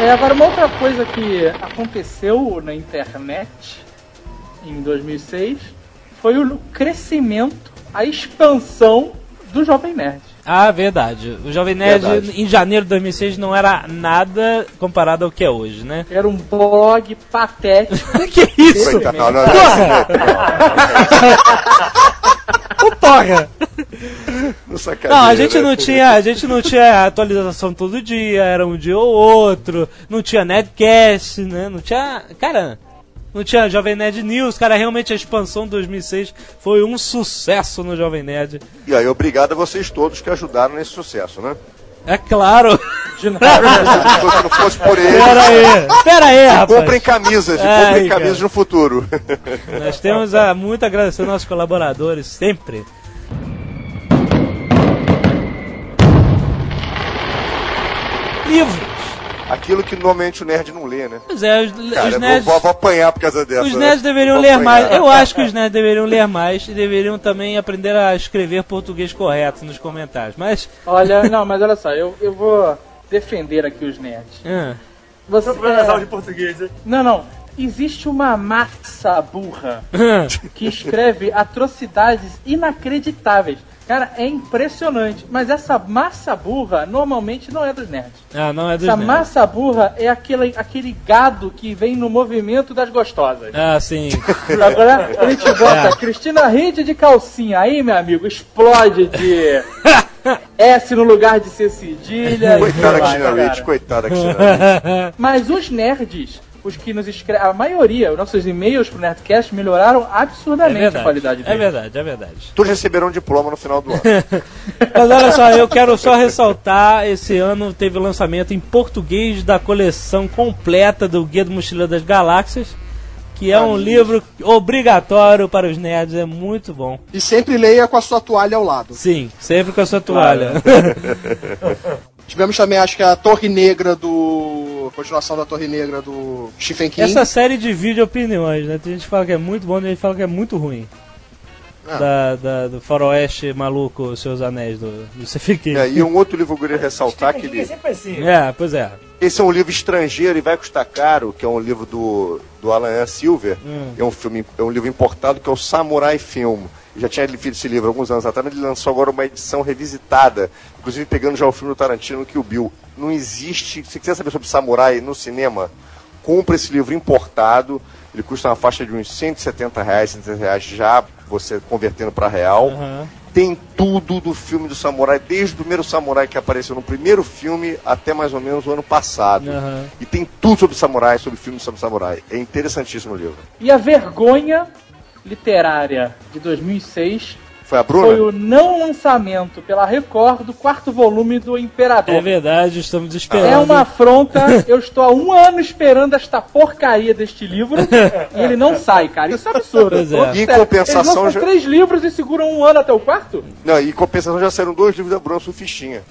É, agora, uma outra coisa que aconteceu na internet em 2006 foi o crescimento, a expansão do Jovem Nerd. Ah, verdade. O Jovem Nerd Verdade. em janeiro de 2006 não era nada comparado ao que é hoje, né? Era um blog patético. que isso? Coitado, não, não, Ô, porra! não, Não, a gente né? não tinha, a gente não tinha atualização todo dia, era um dia ou outro, não tinha Nerdcast, né? Não tinha, cara, não tinha Jovem Nerd News, cara, realmente a expansão de 2006 foi um sucesso no Jovem Nerd. E aí, obrigado a vocês todos que ajudaram nesse sucesso, né? É claro. De nada. Se não fosse por eles, Pera aí, pera aí, rapaz. comprem camisas, Ai, comprem cara. camisas no futuro. Nós temos a muito a agradecer aos nossos colaboradores, sempre. Livros. Aquilo que normalmente o nerd não lê, né? Pois é, os, Cara, os eu nerds, vou, vou apanhar por causa dessa. os né? nerds deveriam Vou ler apanhar. mais. Eu acho que os nerds deveriam ler mais e deveriam também aprender a escrever português correto nos comentários. Mas, Olha, não, mas olha só, eu, eu vou defender aqui os nerds. ah, Você, é, de português, né? não, não. Existe uma massa burra ah, que escreve atrocidades inacreditáveis. Cara, é impressionante. Mas essa massa burra normalmente não é dos nerds. ah, não é dos Essa nerds. massa burra é aquele, aquele gado que vem no movimento das gostosas. Ah, sim. Agora a gente bota É. Cristina Rede de calcinha. Aí, meu amigo, explode de S no lugar de ser cedilha. Coitada Cristina. Rich, coitada da Cristina Rich. Mas os nerds, os que nos escrevem, a maioria, os nossos e-mails pro Nerdcast melhoraram É absurdamente a qualidade verdade, é verdade, é verdade. Todos receberão um diploma no final do ano. Mas olha só, eu quero só ressaltar, esse ano teve o lançamento em português da coleção completa do Guia do Mochileiro das Galáxias, que é um livro obrigatório para os nerds, é muito bom. E sempre leia com a sua toalha ao lado. Sim, sempre com a sua toalha. Tivemos também, acho que a Torre Negra do. Continuação da Torre Negra do Stephen King. Essa série divide opiniões, né? Tem gente que fala que é muito bom, tem gente que fala que é muito ruim. Ah. Da, da- do faroeste maluco, Os Seus Anéis, do, do Stephen King. É, e um outro livro que eu queria ressaltar que É ele, sempre assim. É, pois é. esse é um livro estrangeiro e vai custar caro, que é um livro do, do Alan Silver. Hum. É um filme, é um livro importado que é o Samurai Film. Já tinha lido esse livro alguns anos atrás, mas ele lançou agora uma edição revisitada, inclusive pegando já o filme do Tarantino que o Bill. Não existe, se quiser saber sobre samurai no cinema, compra esse livro importado. Ele custa uma faixa de uns 170 reais, 170 reais já você convertendo para real. Aham. Tem tudo do filme do samurai, desde o primeiro samurai que apareceu no primeiro filme até mais ou menos o ano passado. Aham. E tem tudo sobre samurai, sobre filmes sobre samurai. É interessantíssimo o livro. E a vergonha literária de 2006 Foi a Bruna? foi o não lançamento pela Record do quarto volume do Imperador. É verdade, estamos esperando. É uma afronta. Eu estou há um ano esperando esta porcaria deste livro e ele não sai, cara. Isso é absurdo. Pois é. E em compensação Eles já- três livros e seguram um ano até o quarto? Não, e em compensação já saíram dois livros da Bruna Surfistinha.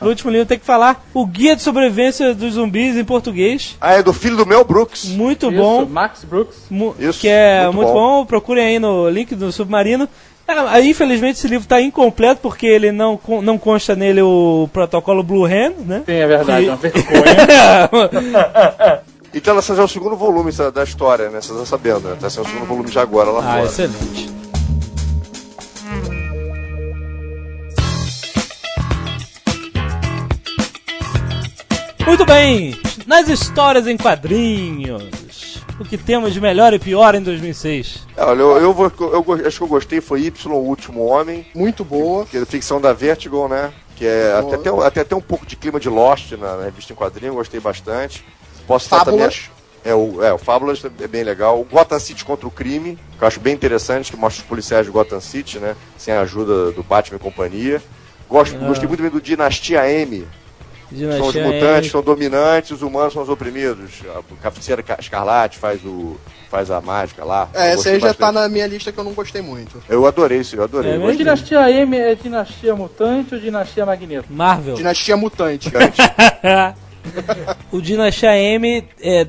No último livro tem que falar o Guia de Sobrevivência dos Zumbis em português. Ah, é do filho do Mel Brooks. Muito Isso, bom. Max Brooks. mu- Isso, que é muito, muito bom. bom. Procurem aí no link do Submarino. Ah, infelizmente esse livro está incompleto porque ele não, não consta nele o protocolo Blue Hand, né? Sim, é verdade, Que- é uma vergonha. E tá lançando já o segundo volume da, história, né? Vocês estão sabendo, né? Tá sendo o segundo volume de agora lá ah, fora. excelente. Muito bem, nas histórias em quadrinhos. O que temos de melhor e pior em 2006. É, olha, eu, eu, vou, eu, acho que eu gostei foi Y, o Último Homem, Muito boa. que é a ficção da Vertigo, né? Que é Boa. até, até, até um pouco de clima de Lost na, na revista em quadrinho, eu gostei bastante. Posso citar também. Fábulas. É, o, é, o Fábulas é bem legal. O Gotham City contra o crime, que eu acho bem interessante, que mostra os policiais de Gotham City, né? Sem a ajuda do Batman e companhia. Gosto, Ah. Gostei muito também do Dinastia M, são os mutantes, M. são dominantes, os humanos são os oprimidos. A Cafeteira Ca- Escarlate faz, o, faz a mágica lá. É, gostei aí já tá bastante. na minha lista que eu não gostei muito. Eu adorei isso, eu adorei. É. Dinastia M é dinastia mutante ou dinastia magneto? Marvel. Dinastia Mutante. o Dinastia M é,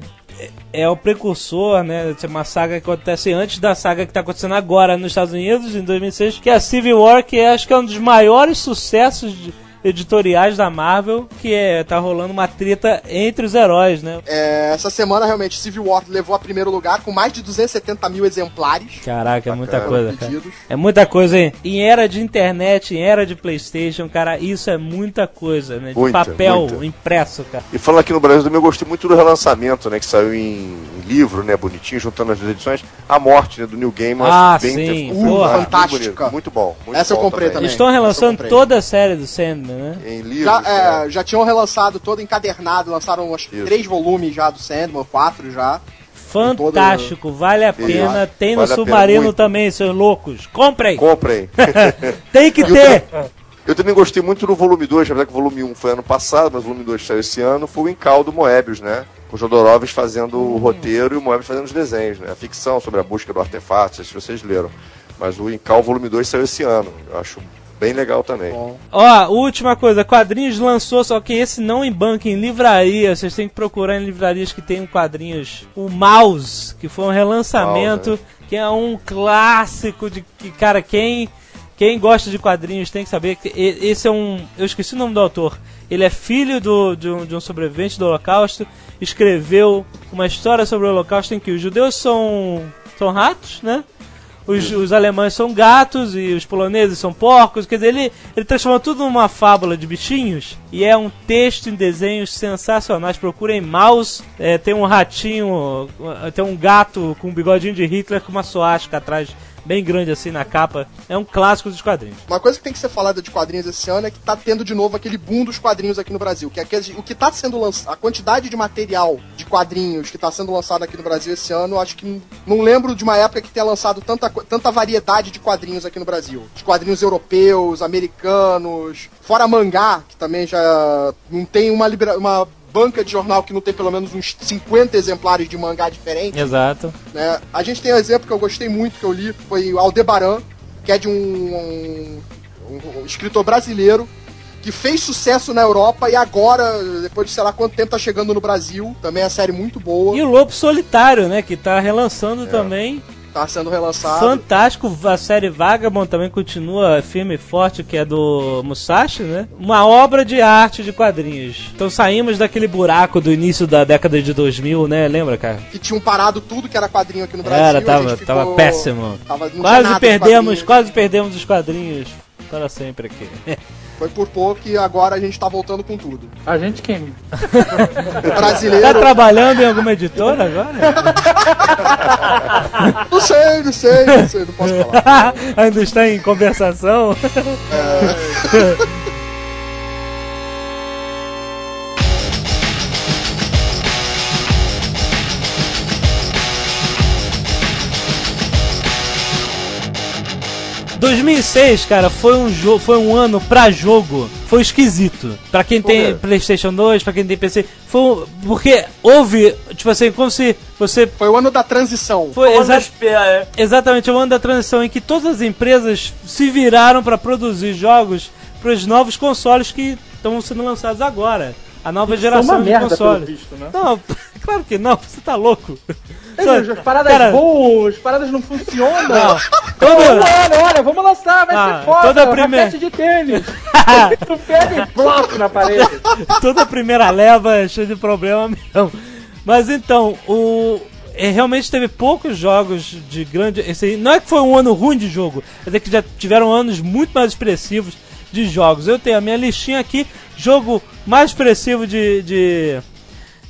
é o precursor, né? de uma saga que acontece antes da saga que está acontecendo agora nos Estados Unidos, em 2006, que é a Civil War, que é, acho que é um dos maiores sucessos de- editoriais da Marvel, que é, tá rolando uma treta entre os heróis, né? É, essa semana, realmente, Civil War levou a primeiro lugar com mais de 270 mil exemplares Caraca, é muita coisa, cara. É muita coisa, hein? Em era de internet, em era de Playstation, cara, isso é muita coisa, né? De Muita, papel muita. impresso, cara. E falando aqui no Brasil também, eu gostei muito do relançamento, né? Que saiu em, livro, né? Bonitinho, juntando as duas edições. A Morte, né? Do New Game. eu Ah, bem sim. muito bonito, Fantástica. Muito bom. muito Essa eu bom comprei também. Eles estão eu relançando toda a série do Sandman, né? Em livros. Já, né? é, já tinham relançado todo encadernado, lançaram acho que três volumes já do Sandman, quatro já. Fantástico, vale a pena. Isso. Tem no Vale Submarino também, seus loucos. Comprem! Comprem. Tem que ter! eu também gostei muito do volume 2, apesar que o volume 1 foi ano passado, mas o volume 2 saiu esse ano, foi o Encal do Moebius, né? Com o Jodorowsky fazendo Hum. o roteiro e o Moebius fazendo os desenhos, né? A ficção sobre a busca do artefato, não sei se vocês leram. Mas o Encal volume 2 saiu esse ano. Eu acho bem legal também. Ó, última coisa, quadrinhos lançou, só que esse não em banca, em livraria. Vocês têm que procurar em livrarias que tem quadrinhos. O Mouse, que foi um relançamento, Mouse, que é um clássico de que, cara, quem. Quem gosta de quadrinhos tem que saber que esse é um. Eu esqueci o nome do autor. Ele é filho do, de, um, de um sobrevivente do Holocausto. Escreveu uma história sobre o Holocausto em que os judeus são. são ratos, né? Os, os alemães são gatos e os poloneses são porcos. Quer dizer, ele, ele transforma tudo numa fábula de bichinhos. E é um texto em desenhos sensacionais. Procurem Mouse. É, tem um ratinho, uh, tem um gato com um bigodinho de Hitler com uma suástica atrás, bem grande assim na capa. É um clássico dos quadrinhos. Uma coisa que tem que ser falada de quadrinhos esse ano é que tá tendo de novo aquele boom dos quadrinhos aqui no Brasil. Que é aquele- o que tá sendo lançado, a quantidade de material de quadrinhos que tá sendo lançado aqui no Brasil esse ano, acho que não, lembro de uma época que tenha lançado tanta, tanta variedade de quadrinhos aqui no Brasil. Os quadrinhos europeus, americanos, fora mangá, que também já não tem uma, libera- uma banca de jornal que não tem pelo menos uns 50 exemplares de mangá diferentes Exato. né? A gente tem um exemplo que eu gostei muito, que eu li, foi o Aldebaran, que é de um, um- um escritor brasileiro que fez sucesso na Europa e agora, depois de sei lá quanto tempo, tá chegando no Brasil. Também é uma série muito boa, E o Lobo Solitário, né? Que tá relançando também. Tá sendo relançado. Fantástico, a série Vagabond também continua firme e forte, que é do Musashi, né? Uma obra de arte de quadrinhos. Então saímos daquele buraco do início da década de 2000, né? Lembra, cara? Que tinham parado tudo que era quadrinho aqui no Brasil. Era, tava, ficou- tava péssimo. tava- Quase perdemos, quase perdemos os quadrinhos para sempre aqui. Foi por pouco e agora a gente tá voltando com tudo. A gente quem? O brasileiro. Tá trabalhando em alguma editora agora? não sei, não sei, não sei, não posso falar. Ainda está em conversação? ...2006, cara, foi um jogo, foi um ano pra jogo, foi esquisito. Pra quem Por quê? tem PlayStation 2, pra quem tem PC, foi um- porque houve, tipo assim, como se você Foi o ano da transição. foi exa- é. exatamente o ano da transição em que todas as empresas se viraram pra produzir jogos para os novos consoles que estão sendo lançados agora. A nova Foi geração uma de merda, pelo consoles. visto, né? Não, claro que não, você tá louco. As, as paradas Cara, boas, as paradas não funcionam. Não. Todo- ano, olha, vamos lançar, vai Ah, ser foda. toda a primeira- de tênis. tu pega e bloco na parede. Toda primeira leva é cheia de problema mesmo. Mas então, o. é, realmente teve poucos jogos de grande. Esse não é que foi um ano ruim de jogo, é que já tiveram anos muito mais expressivos de jogos. Eu tenho a minha listinha aqui, jogo mais expressivo de. de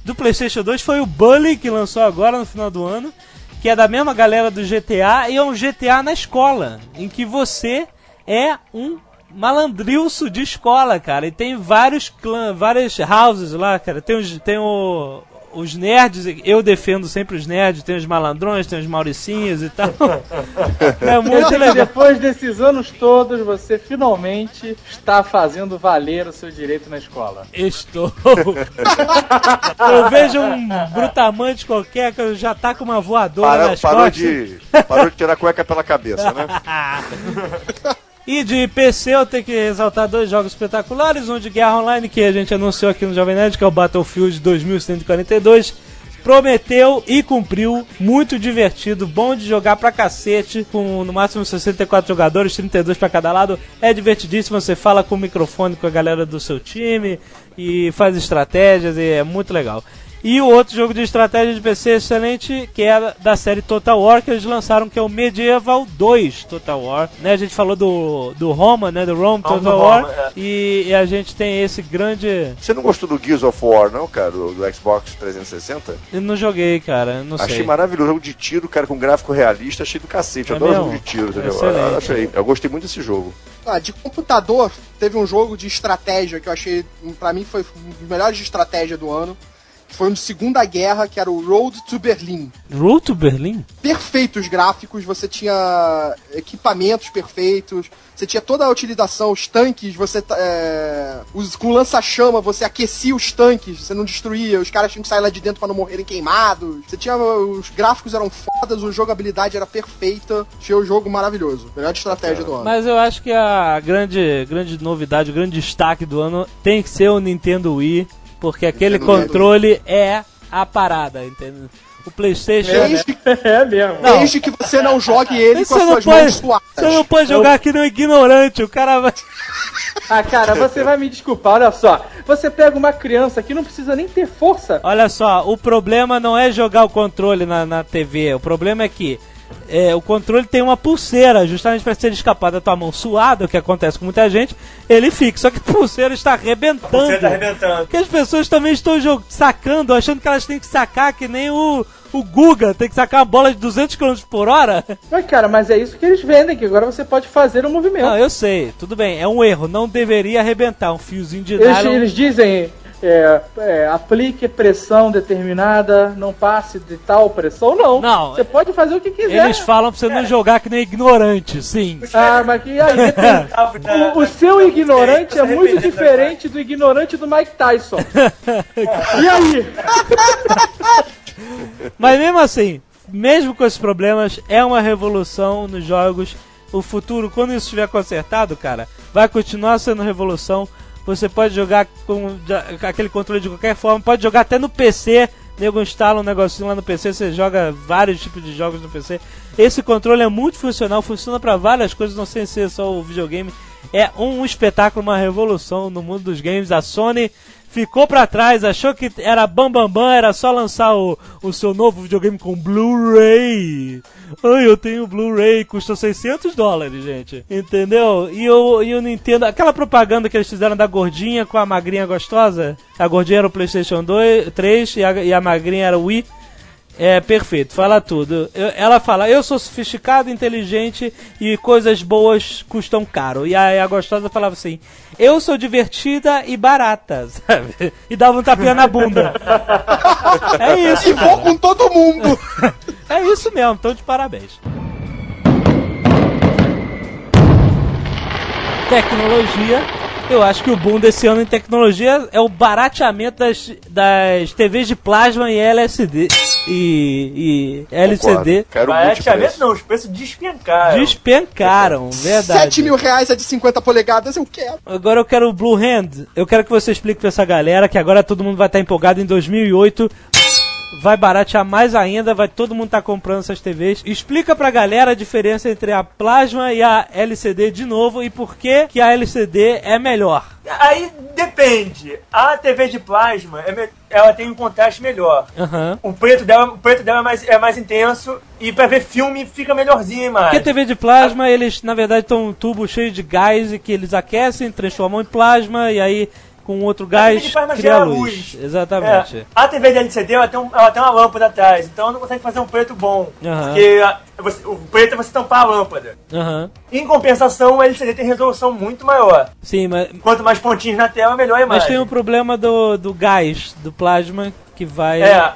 do PlayStation 2 foi o Bully, que lançou agora no final do ano, que é da mesma galera do GTA, e é um GTA na escola, em que você é um malandrilso de escola, cara. E tem vários clãs, várias houses lá, cara. Tem, os, tem o, os nerds, eu defendo sempre os nerds, tem os malandrões, tem os mauricinhos e tal. É muito legal. Depois desses anos todos, você finalmente está fazendo valer o seu direito na escola. Estou. eu vejo um brutamante qualquer que já tá com uma voadora Parou, nas parou, costas. de, parou de tirar a cueca pela cabeça, né? E de PC eu tenho que ressaltar dois jogos espetaculares, um de guerra online que a gente anunciou aqui no Jovem Nerd, que é o Battlefield 2142. Prometeu e cumpriu, muito divertido, bom de jogar pra cacete, com no máximo 64 jogadores, 32 pra cada lado. É divertidíssimo, você fala com o microfone com a galera do seu time e faz estratégias e é muito legal. E o outro jogo de estratégia de PC excelente, que é da série Total War, que eles lançaram, que é o Medieval 2 Total War. Né, a gente falou do, do Roma, né? Do Rome Total do War. Roma, é. e, e a gente tem esse grande. Você não gostou do Gears of War, não, cara? Do, do Xbox 360? Eu não joguei, cara. Não Achei sei. maravilhoso. Jogo de tiro, cara, com gráfico realista, achei do cacete. Eu É adoro mesmo? jogo de tiro, entendeu? Excelente. Eu, achei. eu gostei muito desse jogo. Ah, de computador, teve um jogo de estratégia que eu achei, pra mim, foi um dos melhores de estratégia do ano. Foi um de Segunda Guerra, que era o Road to Berlin. Road to Berlim? Perfeitos gráficos, você tinha equipamentos perfeitos, você tinha toda a utilização, os tanques, você. É, os, com lança-chama, você aquecia os tanques, você não destruía, os caras tinham que sair lá de dentro pra não morrerem queimados. Você tinha. Os gráficos eram fodas, a jogabilidade era perfeita. Achei o jogo maravilhoso. Melhor estratégia do ano. Mas eu acho que a grande, grande novidade, o grande destaque do ano tem que ser o Nintendo Wii, porque aquele Wii. controle é a parada, entendeu? O PlayStation. Desde, É mesmo. Não. desde que você não jogue ele com Você as não suas pode, mãos suadas. você não pode jogar aqui no ignorante, o cara vai. Ah, cara, você vai me desculpar, olha só. Você pega uma criança que não precisa nem ter força. Olha só, o problema não é jogar o controle na, na TV, o problema é que é, o controle tem uma pulseira, justamente para se ele escapar da tua mão suada, o que acontece com muita gente, ele fica. Só que a pulseira está arrebentando. Você tá arrebentando. Porque as pessoas também estão sacando, achando que elas têm que sacar que nem o, o Guga, tem que sacar uma bola de 200 km por hora. Mas, cara, mas é isso que eles vendem, que agora você pode fazer o movimento. Não, eu sei, tudo bem, é um erro, não deveria arrebentar um fiozinho de Eles, nylon. eles dizem, é, é, aplique pressão determinada, não passe de tal pressão, não. Não. Você pode fazer o que quiser. Eles falam pra você não jogar que nem ignorante, sim. Ah, mas que aí. O, o seu ignorante é muito diferente do ignorante do Mike Tyson. E aí? Mas mesmo assim, mesmo com esses problemas, é uma revolução nos jogos. O futuro, quando isso estiver consertado, cara, vai continuar sendo revolução. Você pode jogar com aquele controle de qualquer forma, pode jogar até no PC. Nego instala um negocinho lá no PC, você joga vários tipos de jogos no PC. Esse controle é muito funcional, funciona para várias coisas, não sei se é só o videogame. É um espetáculo, uma revolução no mundo dos games. A Sony ficou pra trás, achou que era bam bam bam, era só lançar o, o seu novo videogame com Blu-ray. Ai, eu tenho Blu-ray, custa 600 dólares, gente. Entendeu? E o, e o Nintendo, aquela propaganda que eles fizeram da gordinha com a magrinha gostosa, a gordinha era o PlayStation 2, 3 e a, e a magrinha era o Wii. É, perfeito, fala tudo. Eu- ela fala, eu sou sofisticado, inteligente e coisas boas custam caro. E a, a gostosa falava assim, eu sou divertida e barata, sabe? E dava um tapinha na bunda. É isso, E vou com todo mundo! é isso mesmo, então de parabéns. Tecnologia. Eu acho que o boom desse ano em tecnologia é o barateamento das, das TVs de plasma e LSD. E, e LCD. Quero preço. não, os preços despencaram. despencaram, verdade. 7 mil reais a de 50 polegadas, eu quero. Agora eu quero o Blue Hand. Eu quero que você explique pra essa galera que agora todo mundo vai estar empolgado em 2008. Vai baratear mais ainda, vai todo mundo estar comprando essas TVs. Explica pra galera a diferença entre a plasma e a LCD de novo e por que que a LCD é melhor. Aí depende. A TV de plasma, é me- ela tem um contraste melhor. Aham. O preto dela, o preto dela é, mais, é mais intenso e pra ver filme fica melhorzinho a imagem. Porque TV de plasma, eles na verdade estão um tubo cheio de gás e que eles aquecem, transformam em plasma e aí com outro gás cria gera luz. luz. Exatamente. É, a TV de LCD ela tem, um- ela tem uma lâmpada atrás, então não consegue fazer um preto bom. Aham. Porque a- você- o preto é você tampar a lâmpada. Aham. Em compensação, o LCD tem resolução muito maior. Sim, mas, Quanto mais pontinhos na tela, melhor a imagem. mas tem o problema do, do gás, do plasma, que vai. É,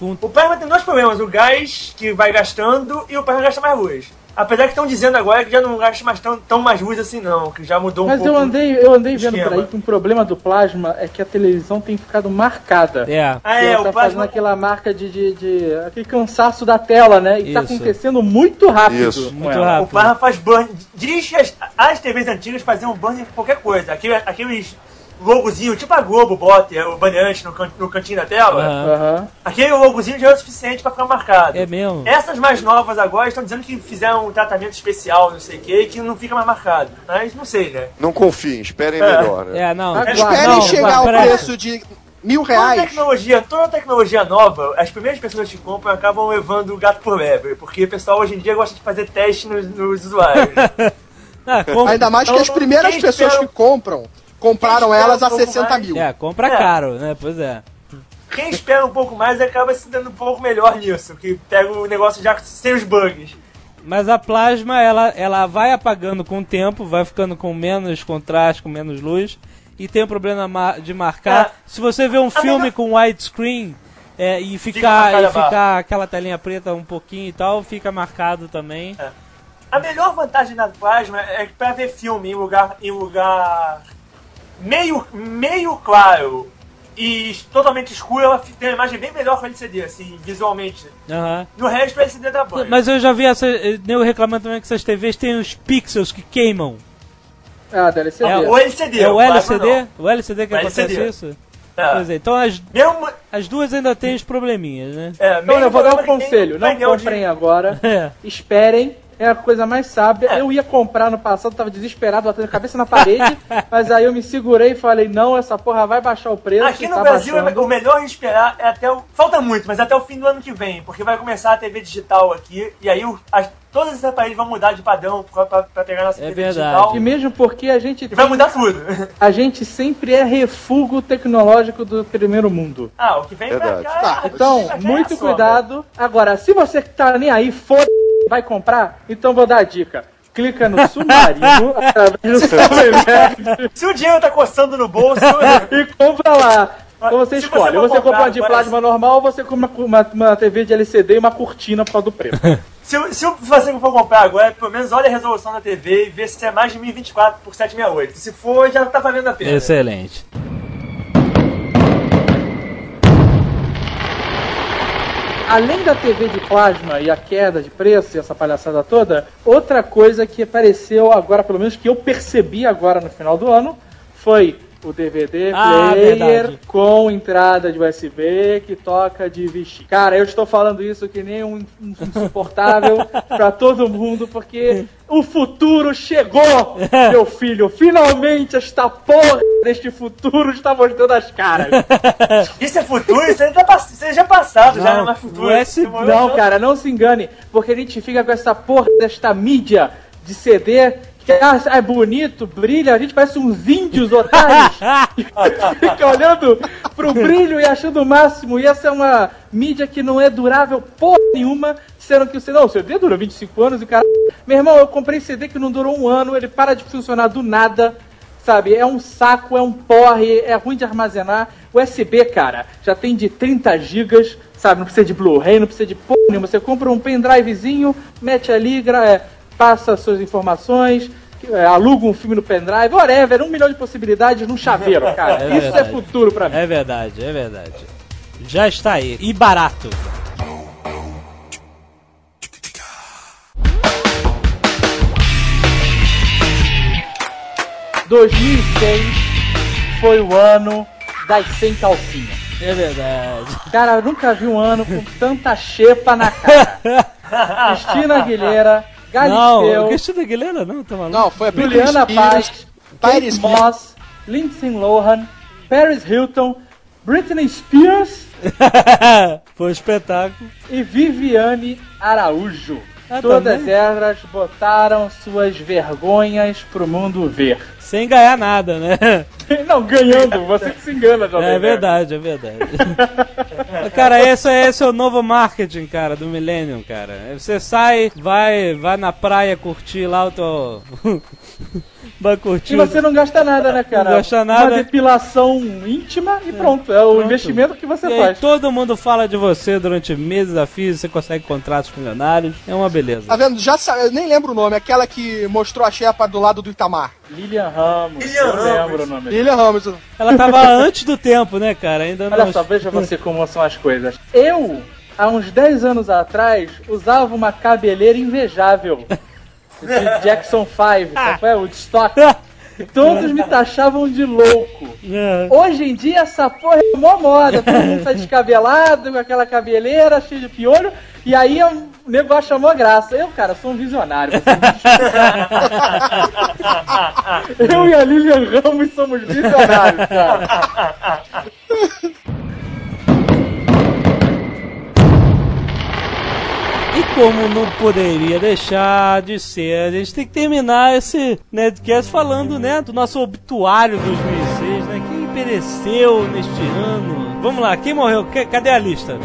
com- o plasma tem dois problemas: o gás que vai gastando e o plasma gasta mais luz. Apesar que estão dizendo agora que já não gasta mais tão, tão mais luz assim, não, que já mudou um Mas pouco. eu andei, eu andei vendo esquema. por aí que um problema do plasma é que a televisão tem ficado marcada. É. Ah, é, ela o tá fazendo plasma. aquela marca de, de, de- aquele cansaço da tela, né? E tá Isso. acontecendo muito rápido. Isso. Muito ela. rápido. O plasma faz burn. Diz que as, as TVs antigas faziam burn em qualquer coisa. Aquele, aqueles logozinho, tipo a Globo bota o bandeirante no, can- no cantinho da tela. Aham. Aham. Aquele logozinho já é o suficiente pra ficar marcado. É mesmo. Essas mais novas agora estão dizendo que fizeram um tratamento especial, não sei o que, que não fica mais marcado. Mas não sei, né? Não confiem, esperem É. melhor, né? É, não. Agora, Esperem não, chegar ao preço de mil Toda reais. tecnologia, toda tecnologia nova, as primeiras pessoas que compram acabam levando o gato por lebre, porque o pessoal hoje em dia gosta de fazer teste nos, nos usuários. Ah, Ainda mais que as Então, primeiras pessoas espera- que compram, compraram elas a um pouco 60 mais- mil. É, compra É. caro, né? Pois é. Quem espera um pouco mais acaba se dando um pouco melhor nisso, que pega o negócio já sem os bugs. Mas a plasma, ela, ela vai apagando com o tempo, vai ficando com menos contraste, com menos luz, e tem o problema ma- de marcar. É. Se você vê um A filme melhor- com widescreen é, e Fica ficar, marcada e a ficar aquela telinha preta um pouquinho e tal, fica marcado também. A melhor vantagem da plasma é que pra ver filme em lugar, em lugar meio, meio claro e totalmente escuro, ela tem uma imagem bem melhor que o LCD, assim, visualmente. No resto, o LCD dá banho. Mas eu já vi essa. Eu reclamando também que essas TVs têm os pixels que queimam. Ah, da LCD. É, o LCD, É o LCD? não. O LCD que O acontece LCD. isso? É. Pois é, então as, Mesmo, as duas ainda têm os probleminhas, né? é, Então eu vou dar um conselho, não painel de- comprem agora, É. esperem. É a coisa mais sábia. É. Eu ia comprar no passado, tava desesperado, batendo a cabeça na parede, mas aí eu me segurei e falei, não, essa porra vai baixar o preço. Aqui no tá Brasil, baixando. o melhor é esperar é até o. Falta muito, mas até o fim do ano que vem, porque vai começar a TV digital aqui, e aí o- as- todos esses aparelhos vão mudar de padrão pra, pra, pra pegar nossa É TV verdade. digital. E mesmo porque a gente E vai tem- mudar tudo. a gente sempre é refúgio tecnológico do primeiro mundo. Ah, o que vem Verdade. pra cá. Tá, o que Então, vem pra cá é muito cuidado. Agora, se você que tá nem aí, foda vai comprar, então vou dar a dica. Clica no submarino através do Se o dinheiro tá coçando no bolso. e compra lá. Então você Se escolhe. você você compra uma de plasma normal ou você compra uma, uma TV de LCD e uma cortina por causa do preço. se, se você for comprar agora, pelo menos olha a resolução da TV e vê se é mais de 1024 por 768. Se for, já tá valendo a pena. Excelente. Além da TV de plasma e a queda de preço e essa palhaçada toda, outra coisa que apareceu agora, pelo menos que eu percebi agora no final do ano, foi o DVD Ah, player verdade. com entrada de USB que toca de vestir. Cara, eu estou falando isso que nem um insuportável pra todo mundo, porque o futuro chegou, meu filho. Finalmente esta porra deste futuro está mostrando as caras. Isso é futuro, isso tá pass- isso já é passado, já Não, não é mais futuro. USB Não, cara, não se engane, porque a gente fica com essa porra desta mídia de CD que ah, é bonito, brilha, a gente parece uns índios otários. fica olhando pro brilho e achando o máximo. E essa é uma mídia que não é durável porra nenhuma, sendo que o CD, não, o CD dura 25 anos e o cara. Meu irmão, eu comprei CD que não durou um ano, ele para de funcionar do nada. Sabe, é um saco, é um porre, é ruim de armazenar. USB, cara, já tem de 30 gigas, sabe? Não precisa de Blu-ray, não precisa de porra nenhuma. Você compra um pendrivezinho, mete ali, gra- é, passa suas informações, é, aluga um filme no pendrive, whatever, um milhão de possibilidades num chaveiro, cara. É Isso é futuro pra mim. É verdade, é verdade. Já está aí. E barato. 2006 foi o ano das sem calcinha. É verdade. Cara, eu nunca vi um ano com tanta xepa na cara. Cristina Aguilera, Não, Galisteu, Cristina Aguilera não, tá maluco? Não, foi a Juliana Paz, Paris Moss, Lindsay Lohan, Paris Hilton, Britney Spears Foi um espetáculo. e Viviane Araújo. Ah, Todas também? elas botaram suas vergonhas pro mundo ver. Sem ganhar nada, né? Não, ganhando, você que se engana, Jovem É Nerd. verdade, é verdade. cara, esse é, esse é o novo marketing, cara, do Millennium, cara. Você sai, vai, vai na praia curtir lá o teu. vai curtir. E você não gasta nada, né, cara? Não gasta nada. Uma depilação íntima e pronto. É o Pronto. investimento que você E aí, faz. todo mundo fala de você durante meses a fio, você consegue contratos milionários. É uma beleza. Tá vendo? Já sa- eu nem lembro o nome, aquela que mostrou a Shepa do lado do Itamar. Lilian Ramos. Lilian eu Ramos. lembro o nome. Lilian Ramos. Ela tava antes do tempo, né, cara? Ainda não. Olha só, veja você como são as coisas. Eu, há uns 10 anos atrás, usava uma cabeleira invejável. De Jackson 5, sabe qual é? O de stock. E todos me taxavam de louco. É. Hoje em dia essa porra é mó moda, todo mundo tá descabelado, com aquela cabeleira, cheio de piolho, e aí o nego acha mó graça. Eu, cara, sou um visionário. Eu e a Lilian Ramos somos visionários, cara. E como não poderia deixar de ser, a gente tem que terminar esse Nerdcast falando, né, do nosso obituário 2006, né? Quem pereceu neste ano? Vamos lá, quem morreu? Que- Cadê a lista?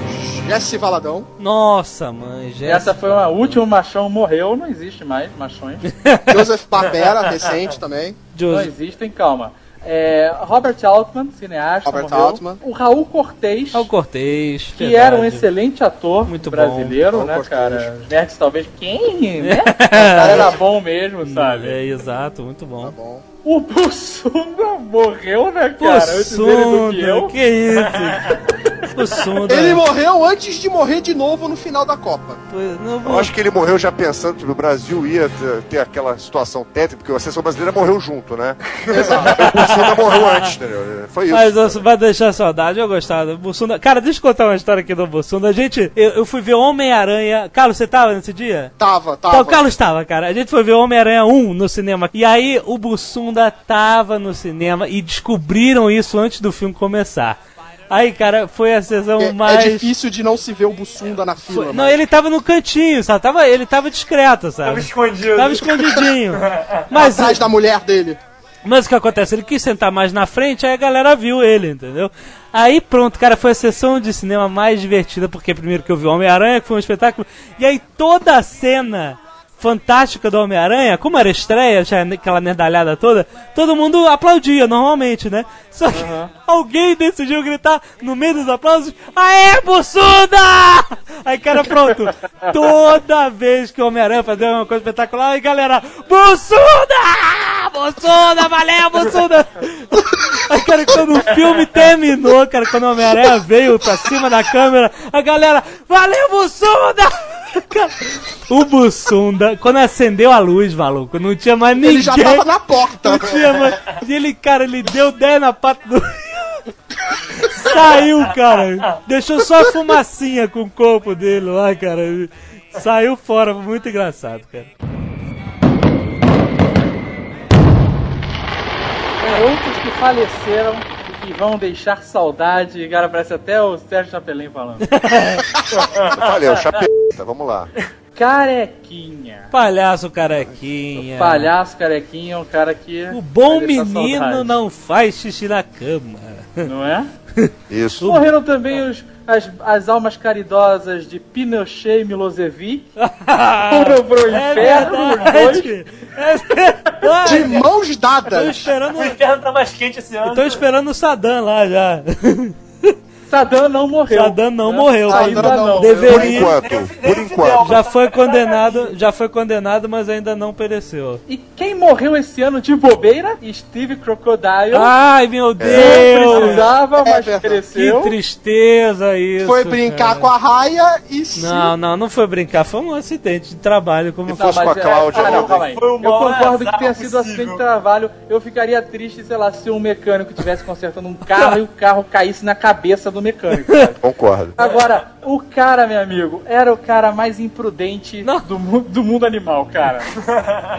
Jesse Valadão. Nossa, mãe, Jéssica. Essa foi uma última machão morreu, não existe mais machões. Joseph Barbera, recente também. Não Joseph. existem, calma. É, Robert Altman, cineasta, Robert morreu. Altman. O Raul Cortez, Ao Cortez. que verdade. era um excelente ator Muito bom. brasileiro, Raul né, Cortez. cara? Os nerds talvez, quem, né? o cara era bom mesmo, sabe? É, exato, muito Tá bom. O Bussunda morreu, né, cara? Antes dele do que eu. Que isso? Possunda. Ele morreu antes de morrer de novo no final da Copa. Não vou- Eu acho que ele morreu já pensando que o Brasil ia ter, ter aquela situação tétrica, porque a seleção brasileira morreu junto, né? o Bussunda morreu antes, entendeu? Foi isso. Mas você vai deixar saudade, eu gostava Bussunda. Cara, deixa eu contar uma história aqui do Bussunda. A gente, eu, eu fui ver Homem-Aranha. Carlos, você tava nesse dia? Tava, Então, tava. o Carlos tava, cara. A gente foi ver Homem-Aranha 1 no cinema. E aí o Bussunda tava no cinema e descobriram isso antes do filme começar. Aí, cara, foi a sessão É, é mais. difícil de não se ver o Bussunda na fila. Foi- Não, mas- ele tava no cantinho, sabe? Tava, ele tava discreto, Tava sabe? escondido. Tava escondidinho. Mas, Atrás da mulher dele. mas o que acontece? Ele quis sentar mais na frente, aí a galera viu ele, entendeu? Aí pronto, cara, foi a sessão de cinema mais divertida, porque primeiro que eu vi o Homem-Aranha, que foi um espetáculo, e aí toda a cena fantástica do Homem-Aranha, como era estreia, já aquela nerdalhada toda, todo mundo aplaudia normalmente, né? Só que alguém decidiu gritar no meio dos aplausos: Aê, Bussuda! Aí, cara, pronto. Toda vez que o Homem-Aranha fazia uma coisa espetacular, aí galera, Bussuda! Bussuda, valeu, Bussuda! Aí, cara, quando o filme terminou, cara, quando o Homem-Aranha veio pra cima da câmera, a galera, valeu! Cara, o Bussunda, quando acendeu a luz, maluco, não tinha mais ninguém. Ele já tava na porta. Não tinha mais. E ele, cara, ele deu 10 na pata do. Saiu, cara. Deixou só a fumacinha com o corpo dele lá, cara. Saiu fora, muito engraçado, cara. Outros que faleceram e que vão deixar saudade. Cara, parece até o Sérgio Chapelin falando. Valeu, chapeta, vamos lá. Carequinha. Palhaço carequinha. Palhaço carequinha é um cara que. O bom menino saudade, não faz xixi na cama. Não é? Isso. Morreram também os, as, as almas caridosas de Pinochet e Milosevic. Foram pro É inferno, os dois. verdade. É verdade. De mãos Tô dadas. esperando, O inferno tá mais quente esse ano. tô esperando o Saddam lá já. Saddam não morreu. Saddam não né? morreu. Ainda não não. morreu. Por Deveria. enquanto, por enquanto. Já foi condenado, já foi condenado, mas ainda não pereceu. E quem morreu esse ano de bobeira? Steve Crocodile. Ai, meu não Deus! precisava, mas verdade. Que cresceu. tristeza isso. Foi brincar com a raia e se... Não, não, não foi brincar, foi um acidente de trabalho. Como mas com a é- Cláudia, ah, não, não. calma aí. Foi Eu concordo que tenha sido possível. acidente de trabalho. Eu ficaria triste, sei lá, se um mecânico estivesse consertando um carro e o carro caísse na cabeça do mecânico. sabe? Concordo. Agora, o cara, meu amigo, era o cara mais imprudente do, mu- do mundo animal, cara.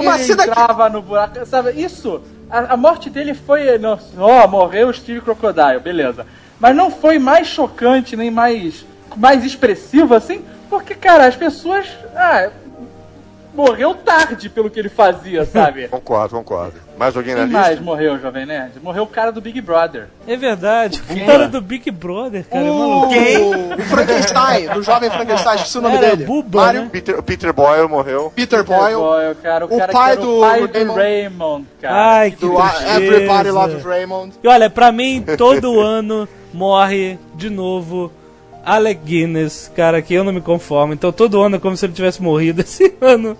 Uma Ele que- entrava no buraco, sabe? Isso, a, a morte dele foi, não, ó, morreu o Steve Crocodile, beleza. Mas não foi mais chocante, nem mais, mais expressivo assim, porque, cara, as pessoas, ah, morreu tarde pelo que ele fazia, sabe? Concordo, concordo. Mais alguém na Quem lista? mais morreu, Jovem Nerd? Morreu o cara do Big Brother. É verdade. O cara do Big Brother, cara. é maluco. O, o Frankenstein, do jovem Frankenstein, esqueci o nome Era dele. Buba, Mario, né? Peter, o Peter Boyle morreu. Peter Boyle, Boyle, cara, o, O cara pai que era do o pai do Raymond. Raymond, cara. Ai, que do tristeza. Everybody Loves Raymond. E olha, pra mim, todo ano morre de novo Alec Guinness, cara, que eu não me conformo. Então todo ano é como se ele tivesse morrido. Esse ano,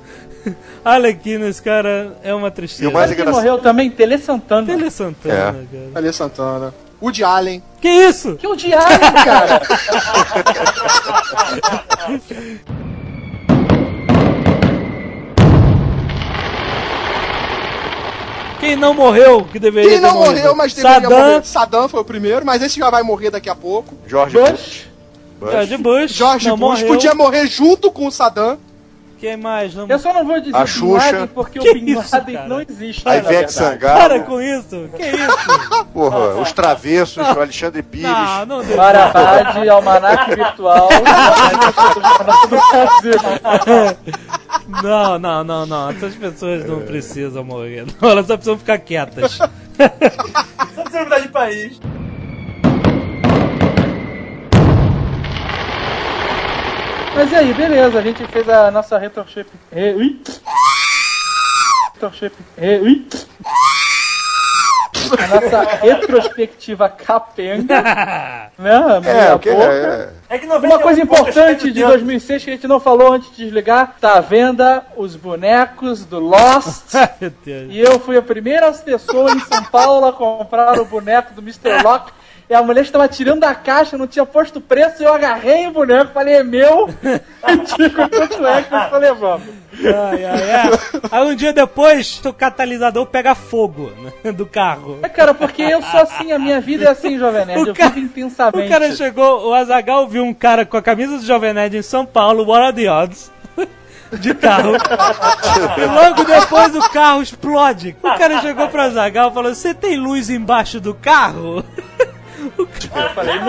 Alec Guinness, cara, é uma tristeza. E o mais engraçado- morreu também? Tele Santana. Tele Santana, cara. Ali Santana. Woody Allen. Que isso? Que o diabo, cara? Quem não morreu, que deveria Quem não morreu, mas deveria Saddam, morrer. Saddam foi o primeiro, mas esse já vai morrer daqui a pouco. George Bush. Bush. Bush. George Bush. George não Bush morreu. podia morrer junto com o Saddam. Quem mais? Não... Eu só não vou dizer A Bin Xuxa. Laden porque Que o Bin isso, Laden cara? não existe. A Ivete. Sangalo. Para com isso. Que isso? Porra, os travessos, o Alexandre Pires. não, não deu. Almanac virtual. Não, não, não, não. Essas pessoas não precisam morrer. Não, elas só precisam ficar quietas. Só precisa mudar de país. Mas e aí, beleza, a gente fez a nossa retroship. Re... Ui. Retroship. Re... Ui. A nossa retrospectiva capenga. né? É, que boca. é? É que Uma coisa importante de 2006 que a gente não falou antes de desligar, tá à venda os bonecos do Lost. E eu fui a primeira pessoa em São Paulo a comprar o boneco do Mr. Lock. E a mulher estava tirando da caixa, não tinha posto o preço, eu agarrei o boneco, falei, é meu. E digo quanto é que eu levando. Ai, ai, ai. Aí um dia depois, o catalisador pega fogo né, do carro. É, cara, porque eu sou assim, a minha vida é assim, Jovem Nerd, eu cara- vivo intensamente. O cara chegou, o Azagal viu um cara com a camisa do Jovem Nerd em São Paulo, what are the odds? De carro. e logo depois o carro explode. O cara chegou pro Azagal e falou: Você tem luz embaixo do carro? Eu falei, não.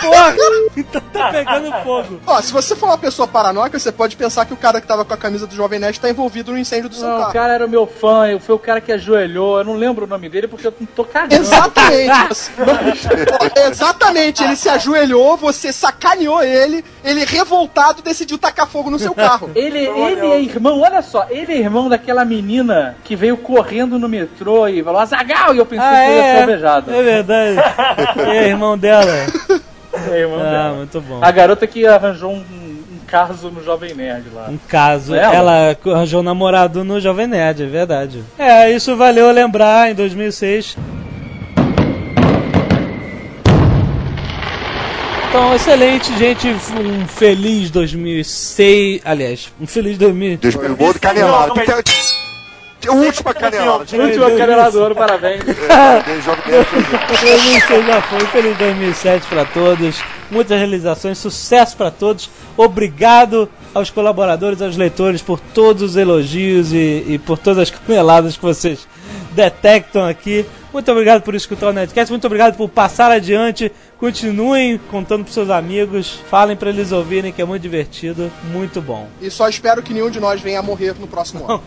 Porra! Então tá pegando fogo. Ó, se você for uma pessoa paranoica, você pode pensar que o cara que tava com a camisa do Jovem Nerd tá envolvido no incêndio do seu Não, o carro. cara era o meu fã, eu- foi o cara que ajoelhou, eu não lembro o nome dele porque eu não tô cagando. Exatamente. Exatamente, ele se ajoelhou, você sacaneou ele, ele revoltado decidiu tacar fogo no seu carro. Ele, ele é irmão, olha só, ele é irmão daquela menina que veio correndo no metrô e falou Azagal! E eu pensei Ah, que ele ia ser é, alvejado. é verdade. É irmão dela. É irmão Ah, dela. muito bom. A garota que arranjou um, um caso no Jovem Nerd lá. Um caso, Ela? ela arranjou um namorado no Jovem Nerd, é verdade. É, isso valeu lembrar em 2006. Então, excelente, gente. Um feliz 2006. Aliás, um feliz 2000. Deus me canelada. Última canelada. Última canela do ano, parabéns. 2006 já foi. Feliz 2007 para todos. Muitas realizações, sucesso para todos. Obrigado aos colaboradores, aos leitores por todos os elogios e, e por todas as caneladas que vocês detectam aqui. Muito obrigado por escutar o Netcast. Muito obrigado por passar adiante. Continuem contando para seus amigos. Falem para eles ouvirem que é muito divertido. Muito bom. E só espero que nenhum de nós venha a morrer no próximo ano.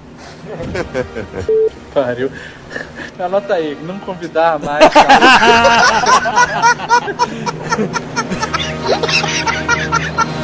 Pariu. Anota aí, não convidar mais. Cara.